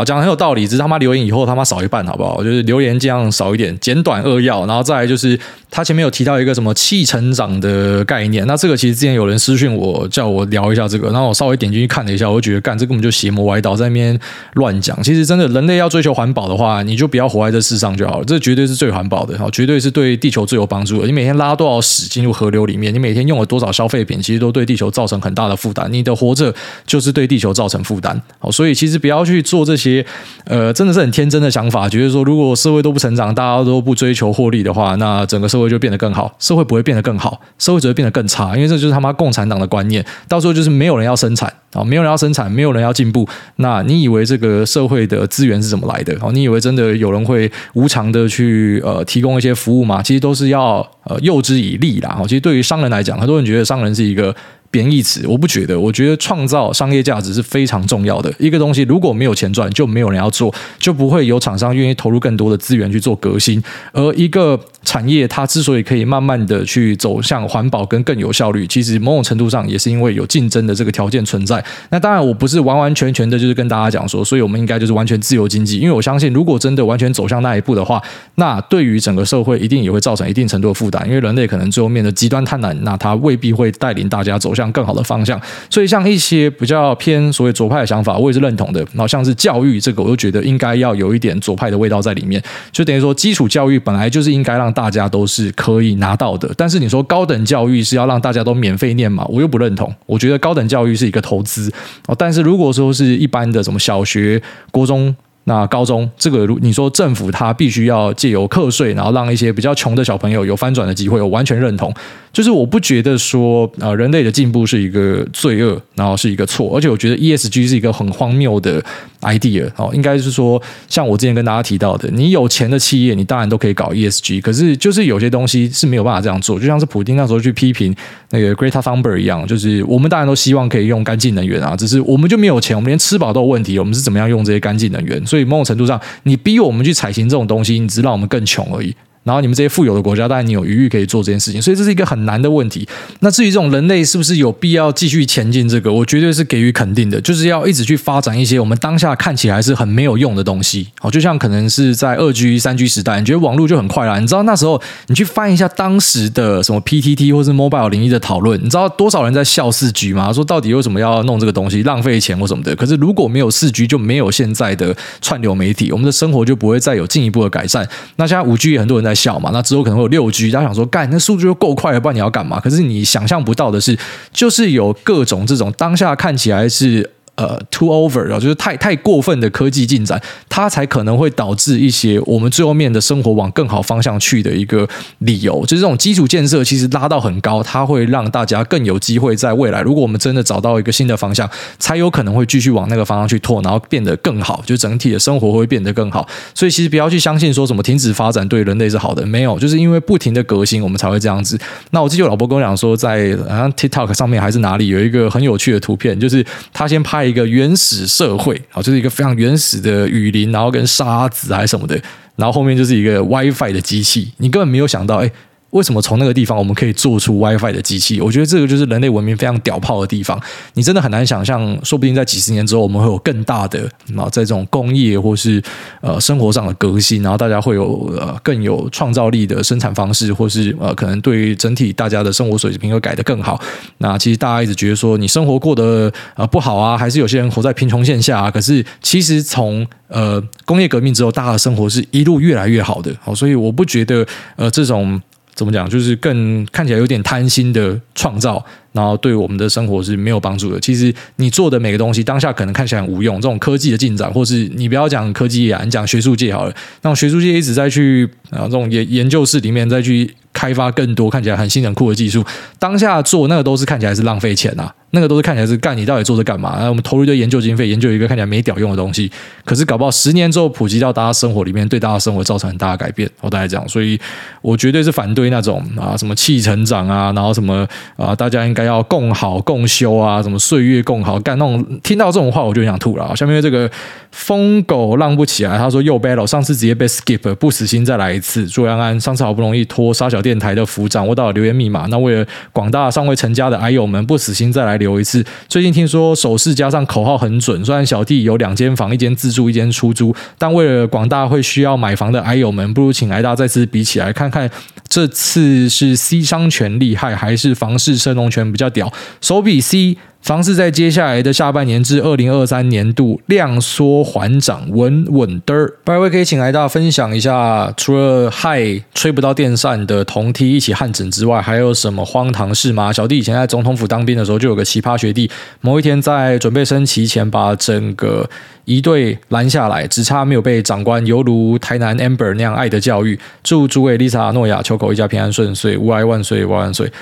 好，讲的很有道理，只是他妈留言以后他妈少一半，好不好？就是留言这样少一点，简短扼要，然后再来就是他前面有提到一个什么气成长的概念，那这个其实之前有人私讯我叫我聊一下这个，然后我稍微点进去看了一下，我就觉得干这根本就邪魔歪道，在那边乱讲。其实真的人类要追求环保的话，你就不要活在这世上就好了，这绝对是最环保的，好，绝对是对地球最有帮助的。你每天拉多少屎进入河流里面，你每天用了多少消费品，其实都对地球造成很大的负担。你的活着就是对地球造成负担，好，所以其实不要去做这些。些呃，真的是很天真的想法，觉得说如果社会都不成长，大家都不追求获利的话，那整个社会就变得更好。社会不会变得更好，社会只会变得更差，因为这就是他妈共产党的观念。到时候就是没有人要生产啊，没有人要生产，没有人要进步。那你以为这个社会的资源是怎么来的？哦，你以为真的有人会无偿的去呃提供一些服务吗？其实都是要呃诱之以利啦。哦，其实对于商人来讲，很多人觉得商人是一个。贬义词，我不觉得。我觉得创造商业价值是非常重要的一个东西。如果没有钱赚，就没有人要做，就不会有厂商愿意投入更多的资源去做革新。而一个产业，它之所以可以慢慢的去走向环保跟更有效率，其实某种程度上也是因为有竞争的这个条件存在。那当然，我不是完完全全的就是跟大家讲说，所以我们应该就是完全自由经济。因为我相信，如果真的完全走向那一步的话，那对于整个社会一定也会造成一定程度的负担。因为人类可能最后面的极端贪婪，那它未必会带领大家走向。向更好的方向，所以像一些比较偏所谓左派的想法，我也是认同的。然后像是教育这个，我就觉得应该要有一点左派的味道在里面，就等于说基础教育本来就是应该让大家都是可以拿到的。但是你说高等教育是要让大家都免费念嘛？我又不认同。我觉得高等教育是一个投资哦。但是如果说是一般的什么小学、国中。那高中这个，如你说政府它必须要借由课税，然后让一些比较穷的小朋友有翻转的机会，我完全认同。就是我不觉得说，呃，人类的进步是一个罪恶，然后是一个错，而且我觉得 ESG 是一个很荒谬的 idea 哦。应该是说，像我之前跟大家提到的，你有钱的企业，你当然都可以搞 ESG，可是就是有些东西是没有办法这样做，就像是普京那时候去批评那个 Greta Thunberg 一样，就是我们当然都希望可以用干净能源啊，只是我们就没有钱，我们连吃饱都有问题，我们是怎么样用这些干净能源？所以某种程度上，你逼我们去采行这种东西，你只是让我们更穷而已。然后你们这些富有的国家，当然你有余裕可以做这件事情，所以这是一个很难的问题。那至于这种人类是不是有必要继续前进，这个我绝对是给予肯定的，就是要一直去发展一些我们当下看起来是很没有用的东西。好，就像可能是在二 G、三 G 时代，你觉得网络就很快啦。你知道那时候你去翻一下当时的什么 PTT 或是 Mobile 零一的讨论，你知道多少人在笑四 G 吗？说到底为什么要弄这个东西，浪费钱或什么的。可是如果没有四 G，就没有现在的串流媒体，我们的生活就不会再有进一步的改善。那现在五 G 也很多人在在笑嘛，那之后可能会有六 G，大家想说，干那速度就够快了，不然你要干嘛？可是你想象不到的是，就是有各种这种当下看起来是。呃，too over 啊，就是太太过分的科技进展，它才可能会导致一些我们最后面的生活往更好方向去的一个理由。就是这种基础建设其实拉到很高，它会让大家更有机会在未来，如果我们真的找到一个新的方向，才有可能会继续往那个方向去拓，然后变得更好，就整体的生活会变得更好。所以其实不要去相信说什么停止发展对人类是好的，没有，就是因为不停的革新，我们才会这样子。那我记得我老婆跟我讲说，在好像 TikTok 上面还是哪里有一个很有趣的图片，就是他先拍。一个原始社会好，就是一个非常原始的雨林，然后跟沙子还是什么的，然后后面就是一个 WiFi 的机器，你根本没有想到，哎。为什么从那个地方我们可以做出 WiFi 的机器？我觉得这个就是人类文明非常屌炮的地方。你真的很难想象，说不定在几十年之后，我们会有更大的啊，在这种工业或是呃生活上的革新，然后大家会有呃更有创造力的生产方式，或是呃可能对于整体大家的生活水平会改得更好。那其实大家一直觉得说你生活过得呃不好啊，还是有些人活在贫穷线下啊。可是其实从呃工业革命之后，大家的生活是一路越来越好的。好，所以我不觉得呃这种。怎么讲？就是更看起来有点贪心的创造，然后对我们的生活是没有帮助的。其实你做的每个东西，当下可能看起来很无用。这种科技的进展，或是你不要讲科技啊，你讲学术界好了。那种学术界一直在去啊，这种研研究室里面再去开发更多看起来很新很酷的技术。当下做那个都是看起来是浪费钱呐。那个都是看起来是干你到底做着干嘛？那我们投入一堆研究经费，研究一个看起来没屌用的东西，可是搞不好十年之后普及到大家生活里面，对大家生活造成很大的改变。我大概这样，所以我绝对是反对那种啊什么气成长啊，然后什么啊大家应该要共好共修啊，什么岁月共好，干那种听到这种话我就想吐了。下面这个疯狗浪不起来，他说又 battle，上次直接被 skip，不死心再来一次。祝安安，上次好不容易托沙小电台的福掌握到了留言密码，那为了广大尚未成家的癌友们，不死心再来留一次。最近听说手势加上口号很准，虽然小弟有两间房，一间自住，一间出租，但为了广大会需要买房的矮友们，不如请挨大再次比起来，看看这次是 C 商权厉害，还是房市升龙权比较屌？手比 C。房市在接下来的下半年至二零二三年度量缩缓涨，稳稳的。拜位可以请来大家分享一下，除了害吹不到电扇的同梯一起汗枕之外，还有什么荒唐事吗？小弟以前在总统府当兵的时候，就有个奇葩学弟，某一天在准备升旗前，把整个一队拦下来，只差没有被长官犹如台南 Amber 那样爱的教育。祝诸位丽莎、诺亚、秋口一家平安顺遂，吾爱万岁万万岁。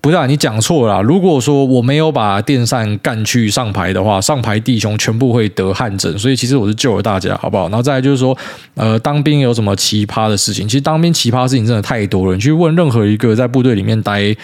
不是啊，你讲错了。如果说我没有把电扇干去上牌的话，上牌弟兄全部会得汗疹。所以其实我是救了大家，好不好？然后再来就是说，呃，当兵有什么奇葩的事情？其实当兵奇葩事情真的太多了。你去问任何一个在部队里面待。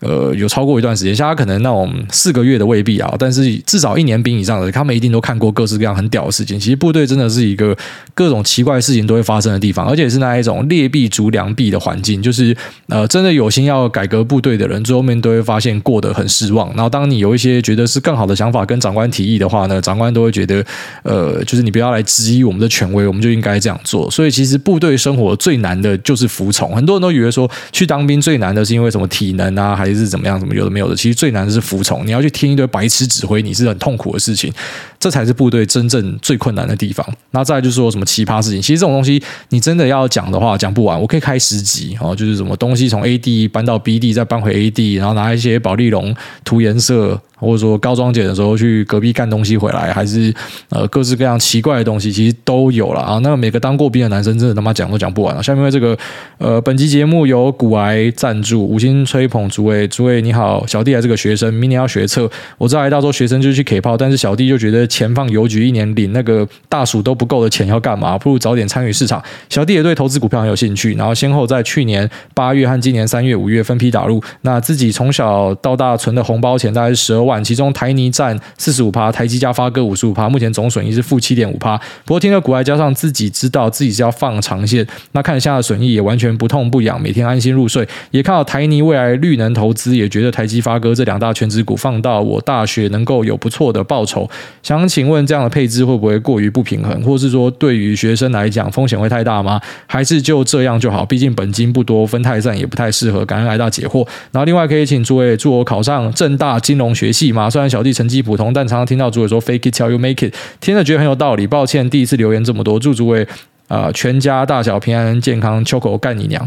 呃，有超过一段时间，像他可能那种四个月的未必啊，但是至少一年兵以上的，他们一定都看过各式各样很屌的事情。其实部队真的是一个各种奇怪的事情都会发生的地方，而且是那一种劣币逐良币的环境，就是呃，真的有心要改革部队的人，最后面都会发现过得很失望。然后当你有一些觉得是更好的想法跟长官提议的话呢，长官都会觉得呃，就是你不要来质疑我们的权威，我们就应该这样做。所以其实部队生活最难的就是服从。很多人都以为说去当兵最难的是因为什么体能啊，还还是怎么样？怎么有的没有的？其实最难的是服从。你要去听一堆白痴指挥，你是很痛苦的事情。这才是部队真正最困难的地方。那再就是说什么奇葩事情？其实这种东西你真的要讲的话，讲不完。我可以开十集哦，就是什么东西从 A 地搬到 B 地，再搬回 A 地，然后拿一些保丽龙涂颜色。或者说高装检的时候去隔壁干东西回来，还是呃各式各样奇怪的东西，其实都有了啊。那每个当过兵的男生真的他妈讲都讲不完了。下面为这个呃，本期节目由古癌赞助，五星吹捧诸位，诸位你好，小弟还是个学生，明年要学测。我知道到时候学生就去 K 炮，但是小弟就觉得钱放邮局一年领那个大薯都不够的钱要干嘛？不如早点参与市场。小弟也对投资股票很有兴趣，然后先后在去年八月和今年三月、五月分批打入。那自己从小到大存的红包钱大概是十二万。其中台泥占四十五趴，台积加发哥五十五趴，目前总损益是负七点五趴。不过听了股外，加上自己知道自己是要放长线，那看一下的损益也完全不痛不痒，每天安心入睡。也看到台泥未来绿能投资，也觉得台积发哥这两大全值股放到我大学能够有不错的报酬。想想请问这样的配置会不会过于不平衡，或是说对于学生来讲风险会太大吗？还是就这样就好？毕竟本金不多，分太散也不太适合。感恩癌大解惑。然后另外可以请诸位祝我考上正大金融学系吗？虽然小弟成绩普通，但常常听到诸位说 “fake it till you make it”，听了觉得很有道理。抱歉，第一次留言这么多，祝诸位啊、全家大小平安健康，秋口干你娘！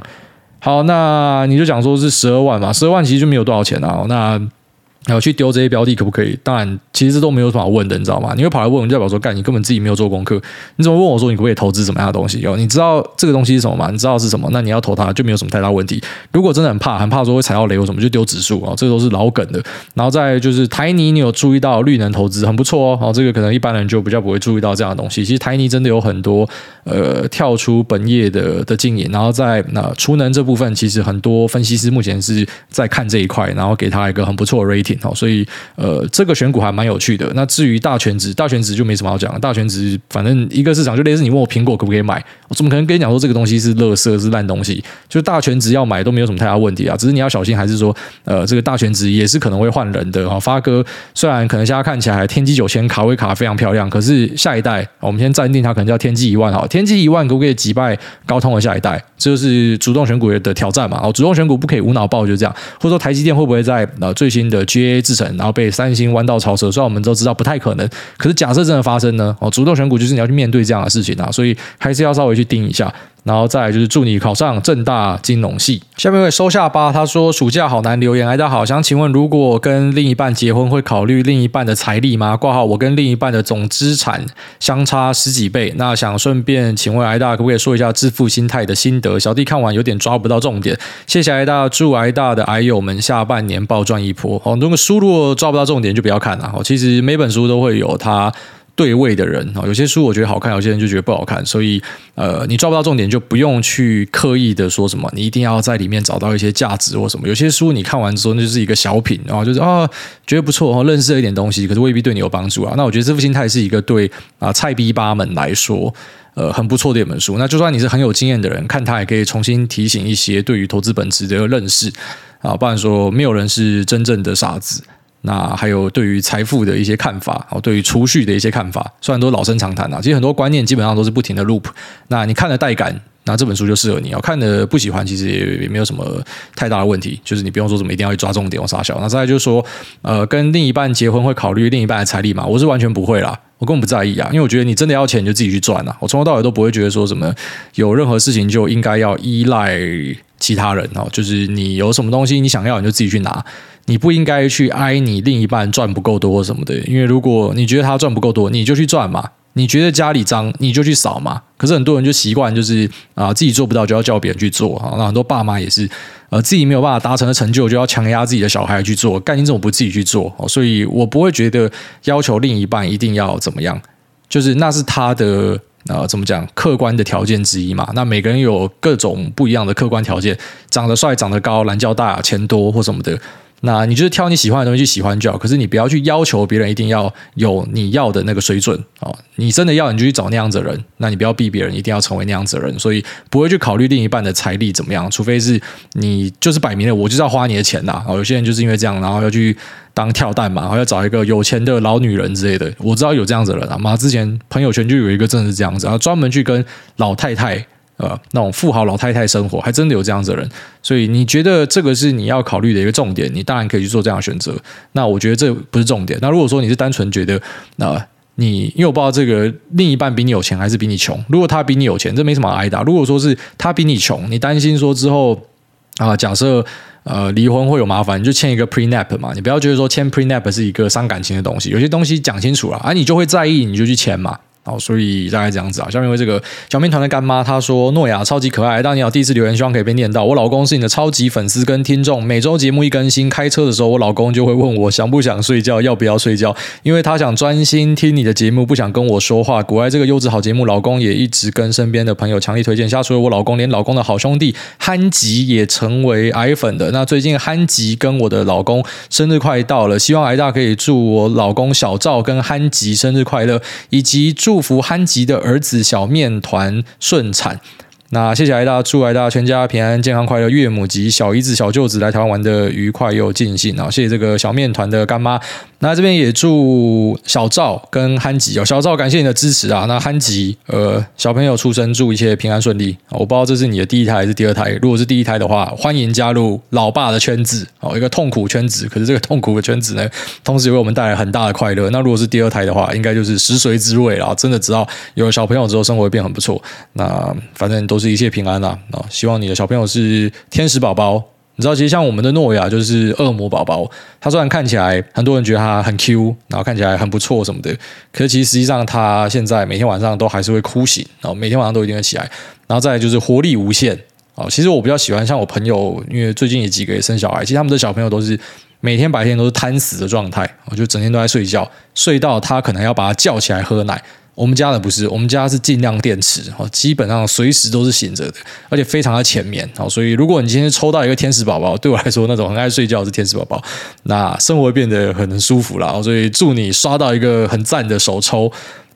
好，那你就讲说是十二万嘛，十二万其实就没有多少钱啊。那然后去丢这些标的可不可以？当然，其实这都没有什么好问的，你知道吗？你会跑来问，就代表说，干你根本自己没有做功课。你怎么问我说你可不可以投资什么样的东西？哦，你知道这个东西是什么吗？你知道是什么？那你要投它就没有什么太大问题。如果真的很怕，很怕说会踩到雷或什么，就丢指数啊，这都是老梗的。然后再就是台泥，你有注意到绿能投资很不错哦。哦，这个可能一般人就比较不会注意到这样的东西。其实台泥真的有很多呃跳出本业的的经营。然后在那储能这部分，其实很多分析师目前是在看这一块，然后给他一个很不错的 rating 哦。所以。呃，这个选股还蛮有趣的。那至于大权值，大权值就没什么好讲了。大权值反正一个市场就类似你问我苹果可不可以买，我怎么可能跟你讲说这个东西是垃圾是烂东西？就大权值要买都没有什么太大问题啊。只是你要小心，还是说呃，这个大权值也是可能会换人的啊。发哥虽然可能现在看起来天玑九千卡位卡非常漂亮，可是下一代我们先暂定它可能叫天玑一万哈。天玑一万可不可以击败高通的下一代？这就是主动选股的挑战嘛。哦，主动选股不可以无脑报就这样。或者说台积电会不会在呃最新的 aa 制成，然后被三星弯道超车，虽然我们都知道不太可能，可是假设真的发生呢？哦，主动选股就是你要去面对这样的事情啊，所以还是要稍微去盯一下。然后再来就是祝你考上正大金融系。下面一位收下巴，他说暑假好难留言，大家好，想请问如果跟另一半结婚，会考虑另一半的财力吗？挂号，我跟另一半的总资产相差十几倍，那想顺便请问癌大可不可以说一下致富心态的心得？小弟看完有点抓不到重点，谢谢癌大，祝癌大的癌友们下半年暴赚一波。哦，如果书如果抓不到重点就不要看了。哦，其实每本书都会有它。对位的人啊，有些书我觉得好看，有些人就觉得不好看，所以呃，你抓不到重点就不用去刻意的说什么，你一定要在里面找到一些价值或什么。有些书你看完之后那就是一个小品，然后就是啊觉得不错哦，认识了一点东西，可是未必对你有帮助啊。那我觉得这副心态是一个对啊菜逼八们来说呃很不错的一本书。那就算你是很有经验的人，看它也可以重新提醒一些对于投资本质的认识啊，不然说没有人是真正的傻子。那还有对于财富的一些看法，哦，对于储蓄的一些看法，虽然都老生常谈啊，其实很多观念基本上都是不停的 loop。那你看了带感，那这本书就适合你。要看的不喜欢，其实也没有什么太大的问题，就是你不用说什么一定要去抓重点或杀小。那再来就是说，呃，跟另一半结婚会考虑另一半的财力吗？我是完全不会啦，我根本不在意啊，因为我觉得你真的要钱你就自己去赚啊。我从头到尾都不会觉得说什么有任何事情就应该要依赖其他人哦，就是你有什么东西你想要你就自己去拿。你不应该去哀你另一半赚不够多什么的，因为如果你觉得他赚不够多，你就去赚嘛；你觉得家里脏，你就去扫嘛。可是很多人就习惯就是啊，自己做不到就要叫别人去做啊。那很多爸妈也是，呃，自己没有办法达成的成就，就要强压自己的小孩去做。干，你怎么不自己去做？所以我不会觉得要求另一半一定要怎么样，就是那是他的呃，怎么讲，客观的条件之一嘛。那每个人有各种不一样的客观条件，长得帅、长得高、蓝教大、钱多或什么的。那你就是挑你喜欢的东西去喜欢就好，可是你不要去要求别人一定要有你要的那个水准啊！你真的要，你就去找那样子的人，那你不要逼别人一定要成为那样子的人，所以不会去考虑另一半的财力怎么样，除非是你就是摆明了我就是要花你的钱呐！哦，有些人就是因为这样，然后要去当跳蛋嘛，然后要找一个有钱的老女人之类的，我知道有这样子的人啊，妈之前朋友圈就有一个真的是这样子，然后专门去跟老太太。呃，那种富豪老太太生活，还真的有这样子的人，所以你觉得这个是你要考虑的一个重点，你当然可以去做这样的选择。那我觉得这不是重点。那如果说你是单纯觉得，呃、你因为我不知道这个另一半比你有钱还是比你穷，如果他比你有钱，这没什么挨打。如果说是他比你穷，你担心说之后啊、假设呃离婚会有麻烦，你就签一个 prenup 嘛，你不要觉得说签 prenup 是一个伤感情的东西，有些东西讲清楚了，啊，你就会在意，你就去签嘛。好，所以大概这样子啊。下面为这个小面团的干妈，她说：“诺亚超级可爱，当你好，第一次留言，希望可以被念到。我老公是你的超级粉丝跟听众，每周节目一更新，开车的时候，我老公就会问我想不想睡觉，要不要睡觉，因为他想专心听你的节目，不想跟我说话。国外这个优质好节目，老公也一直跟身边的朋友强力推荐。下除了我老公，连老公的好兄弟憨吉也成为癌粉的。那最近憨吉跟我的老公生日快到了，希望癌大可以祝我老公小赵跟憨吉生日快乐，以及祝祝福憨吉。”的儿子小面团顺产。那谢谢癌大，祝癌大全家平安健康快乐，岳母及小姨子小舅子来台湾玩的愉快又尽兴啊！谢谢这个小面团的干妈。那这边也祝小赵跟憨吉哦，小赵感谢你的支持啊。那憨吉呃小朋友出生祝一切平安顺利。我不知道这是你的第一胎还是第二胎，如果是第一胎的话，欢迎加入老爸的圈子哦，一个痛苦圈子。可是这个痛苦的圈子呢，同时也为我们带来很大的快乐。那如果是第二胎的话，应该就是食髓知味了。真的知道有了小朋友之后，生活会变很不错。那反正都。是一切平安呐啊！希望你的小朋友是天使宝宝。你知道，其实像我们的诺亚就是恶魔宝宝。他虽然看起来很多人觉得他很 Q，然后看起来很不错什么的，可是其实实际上他现在每天晚上都还是会哭醒，然后每天晚上都一定会起来。然后再就是活力无限啊！其实我比较喜欢像我朋友，因为最近有几个也生小孩，其实他们的小朋友都是每天白天都是瘫死的状态，我就整天都在睡觉，睡到他可能要把他叫起来喝奶。我们家的不是，我们家是尽量电池哦，基本上随时都是醒着的，而且非常的浅眠，所以如果你今天抽到一个天使宝宝，对我来说那种很爱睡觉是天使宝宝，那生活会变得很舒服了，所以祝你刷到一个很赞的手抽。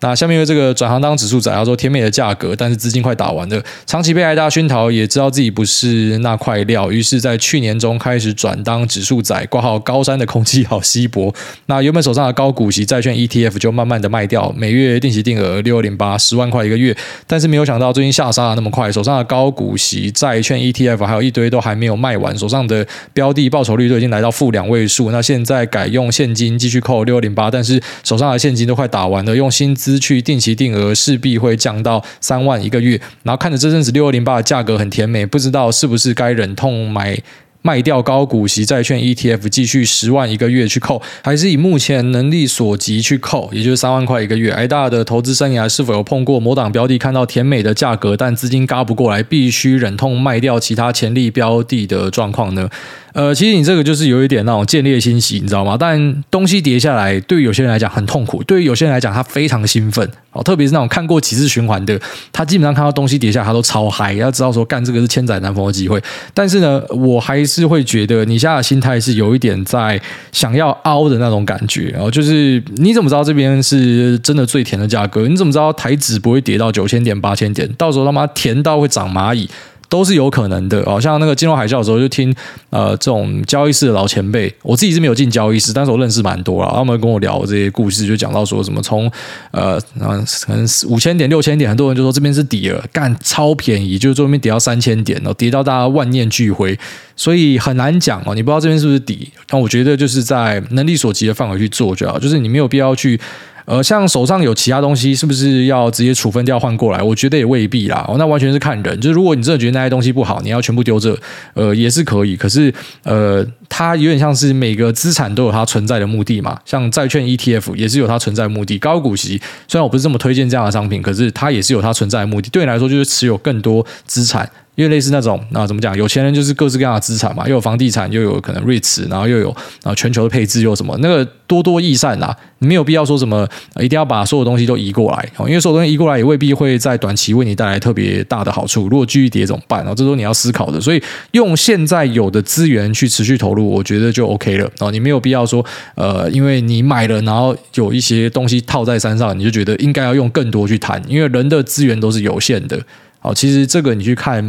那下面因为这个转行当指数仔，他说甜美的价格，但是资金快打完了，长期被挨大熏陶，也知道自己不是那块料，于是，在去年中开始转当指数仔，挂号高山的空气好稀薄。那原本手上的高股息债券 ETF 就慢慢的卖掉，每月定期定额六二零八，十万块一个月，但是没有想到最近下杀的那么快，手上的高股息债券 ETF 还有一堆都还没有卖完，手上的标的报酬率都已经来到负两位数，那现在改用现金继续扣六二零八，但是手上的现金都快打完了，用薪资。失去定期定额，势必会降到三万一个月。然后看着这阵子六二零八的价格很甜美，不知道是不是该忍痛买。卖掉高股息债券 ETF，继续十万一个月去扣，还是以目前能力所及去扣，也就是三万块一个月。癌大的投资生涯是否有碰过某档标的看到甜美的价格，但资金嘎不过来，必须忍痛卖掉其他潜力标的的状况呢？呃，其实你这个就是有一点那种见猎心喜，你知道吗？但东西跌下来，对于有些人来讲很痛苦，对于有些人来讲他非常兴奋哦。特别是那种看过几次循环的，他基本上看到东西跌下来，他都超嗨，要知道说干这个是千载难逢的机会。但是呢，我还是会觉得你现在的心态是有一点在想要凹的那种感觉。然后就是你怎么知道这边是真的最甜的价格？你怎么知道台指不会跌到九千点、八千点？到时候他妈甜到会长蚂蚁？都是有可能的哦，像那个金融海啸的时候，就听呃这种交易室的老前辈，我自己是没有进交易室，但是我认识蛮多了，他们跟我聊这些故事，就讲到说什么从呃可能五千点、六千点，很多人就说这边是底了，干超便宜，就是这边跌到三千点然后，跌到大家万念俱灰，所以很难讲哦，你不知道这边是不是底，但我觉得就是在能力所及的范围去做就好，就是你没有必要去。呃，像手上有其他东西，是不是要直接处分掉换过来？我觉得也未必啦。哦，那完全是看人。就是如果你真的觉得那些东西不好，你要全部丢这，呃，也是可以。可是，呃，它有点像是每个资产都有它存在的目的嘛。像债券 ETF 也是有它存在目的。高股息虽然我不是这么推荐这样的商品，可是它也是有它存在的目的。对你来说，就是持有更多资产。因为类似那种，那怎么讲？有钱人就是各式各样的资产嘛，又有房地产，又有可能 REITs，然后又有啊全球的配置，又什么那个多多益善啦。你没有必要说什么一定要把所有东西都移过来，因为所有东西移过来也未必会在短期为你带来特别大的好处。如果继续跌怎么办？然后这都你要思考的。所以用现在有的资源去持续投入，我觉得就 OK 了。哦，你没有必要说呃，因为你买了，然后有一些东西套在身上，你就觉得应该要用更多去谈，因为人的资源都是有限的。哦，其实这个你去看，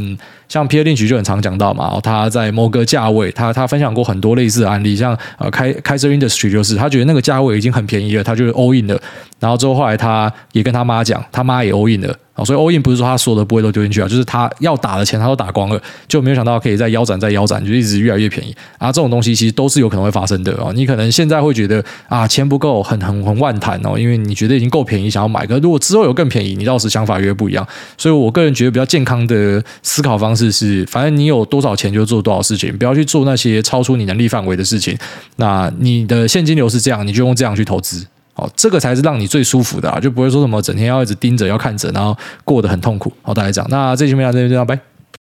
像 Peter Lynch 就很常讲到嘛，他在某个价位，他他分享过很多类似的案例，像呃开开车 Industry 就是他觉得那个价位已经很便宜了，他就是 all in 的，然后之后后来他也跟他妈讲，他妈也 all in 了。啊，所以 all in 不是说他所有的部位都丢进去啊，就是他要打的钱他都打光了，就没有想到可以再腰斩再腰斩，就一直越来越便宜啊。这种东西其实都是有可能会发生的哦。你可能现在会觉得啊钱不够，很很很万谈哦，因为你觉得已经够便宜想要买，可如果之后有更便宜，你到时想法越不一样。所以我个人觉得比较健康的思考方式是，反正你有多少钱就做多少事情，不要去做那些超出你能力范围的事情。那你的现金流是这样，你就用这样去投资。哦，这个才是让你最舒服的啊，就不会说什么整天要一直盯着要看着，然后过得很痛苦。好，大家讲，那这期就到这边，拜拜。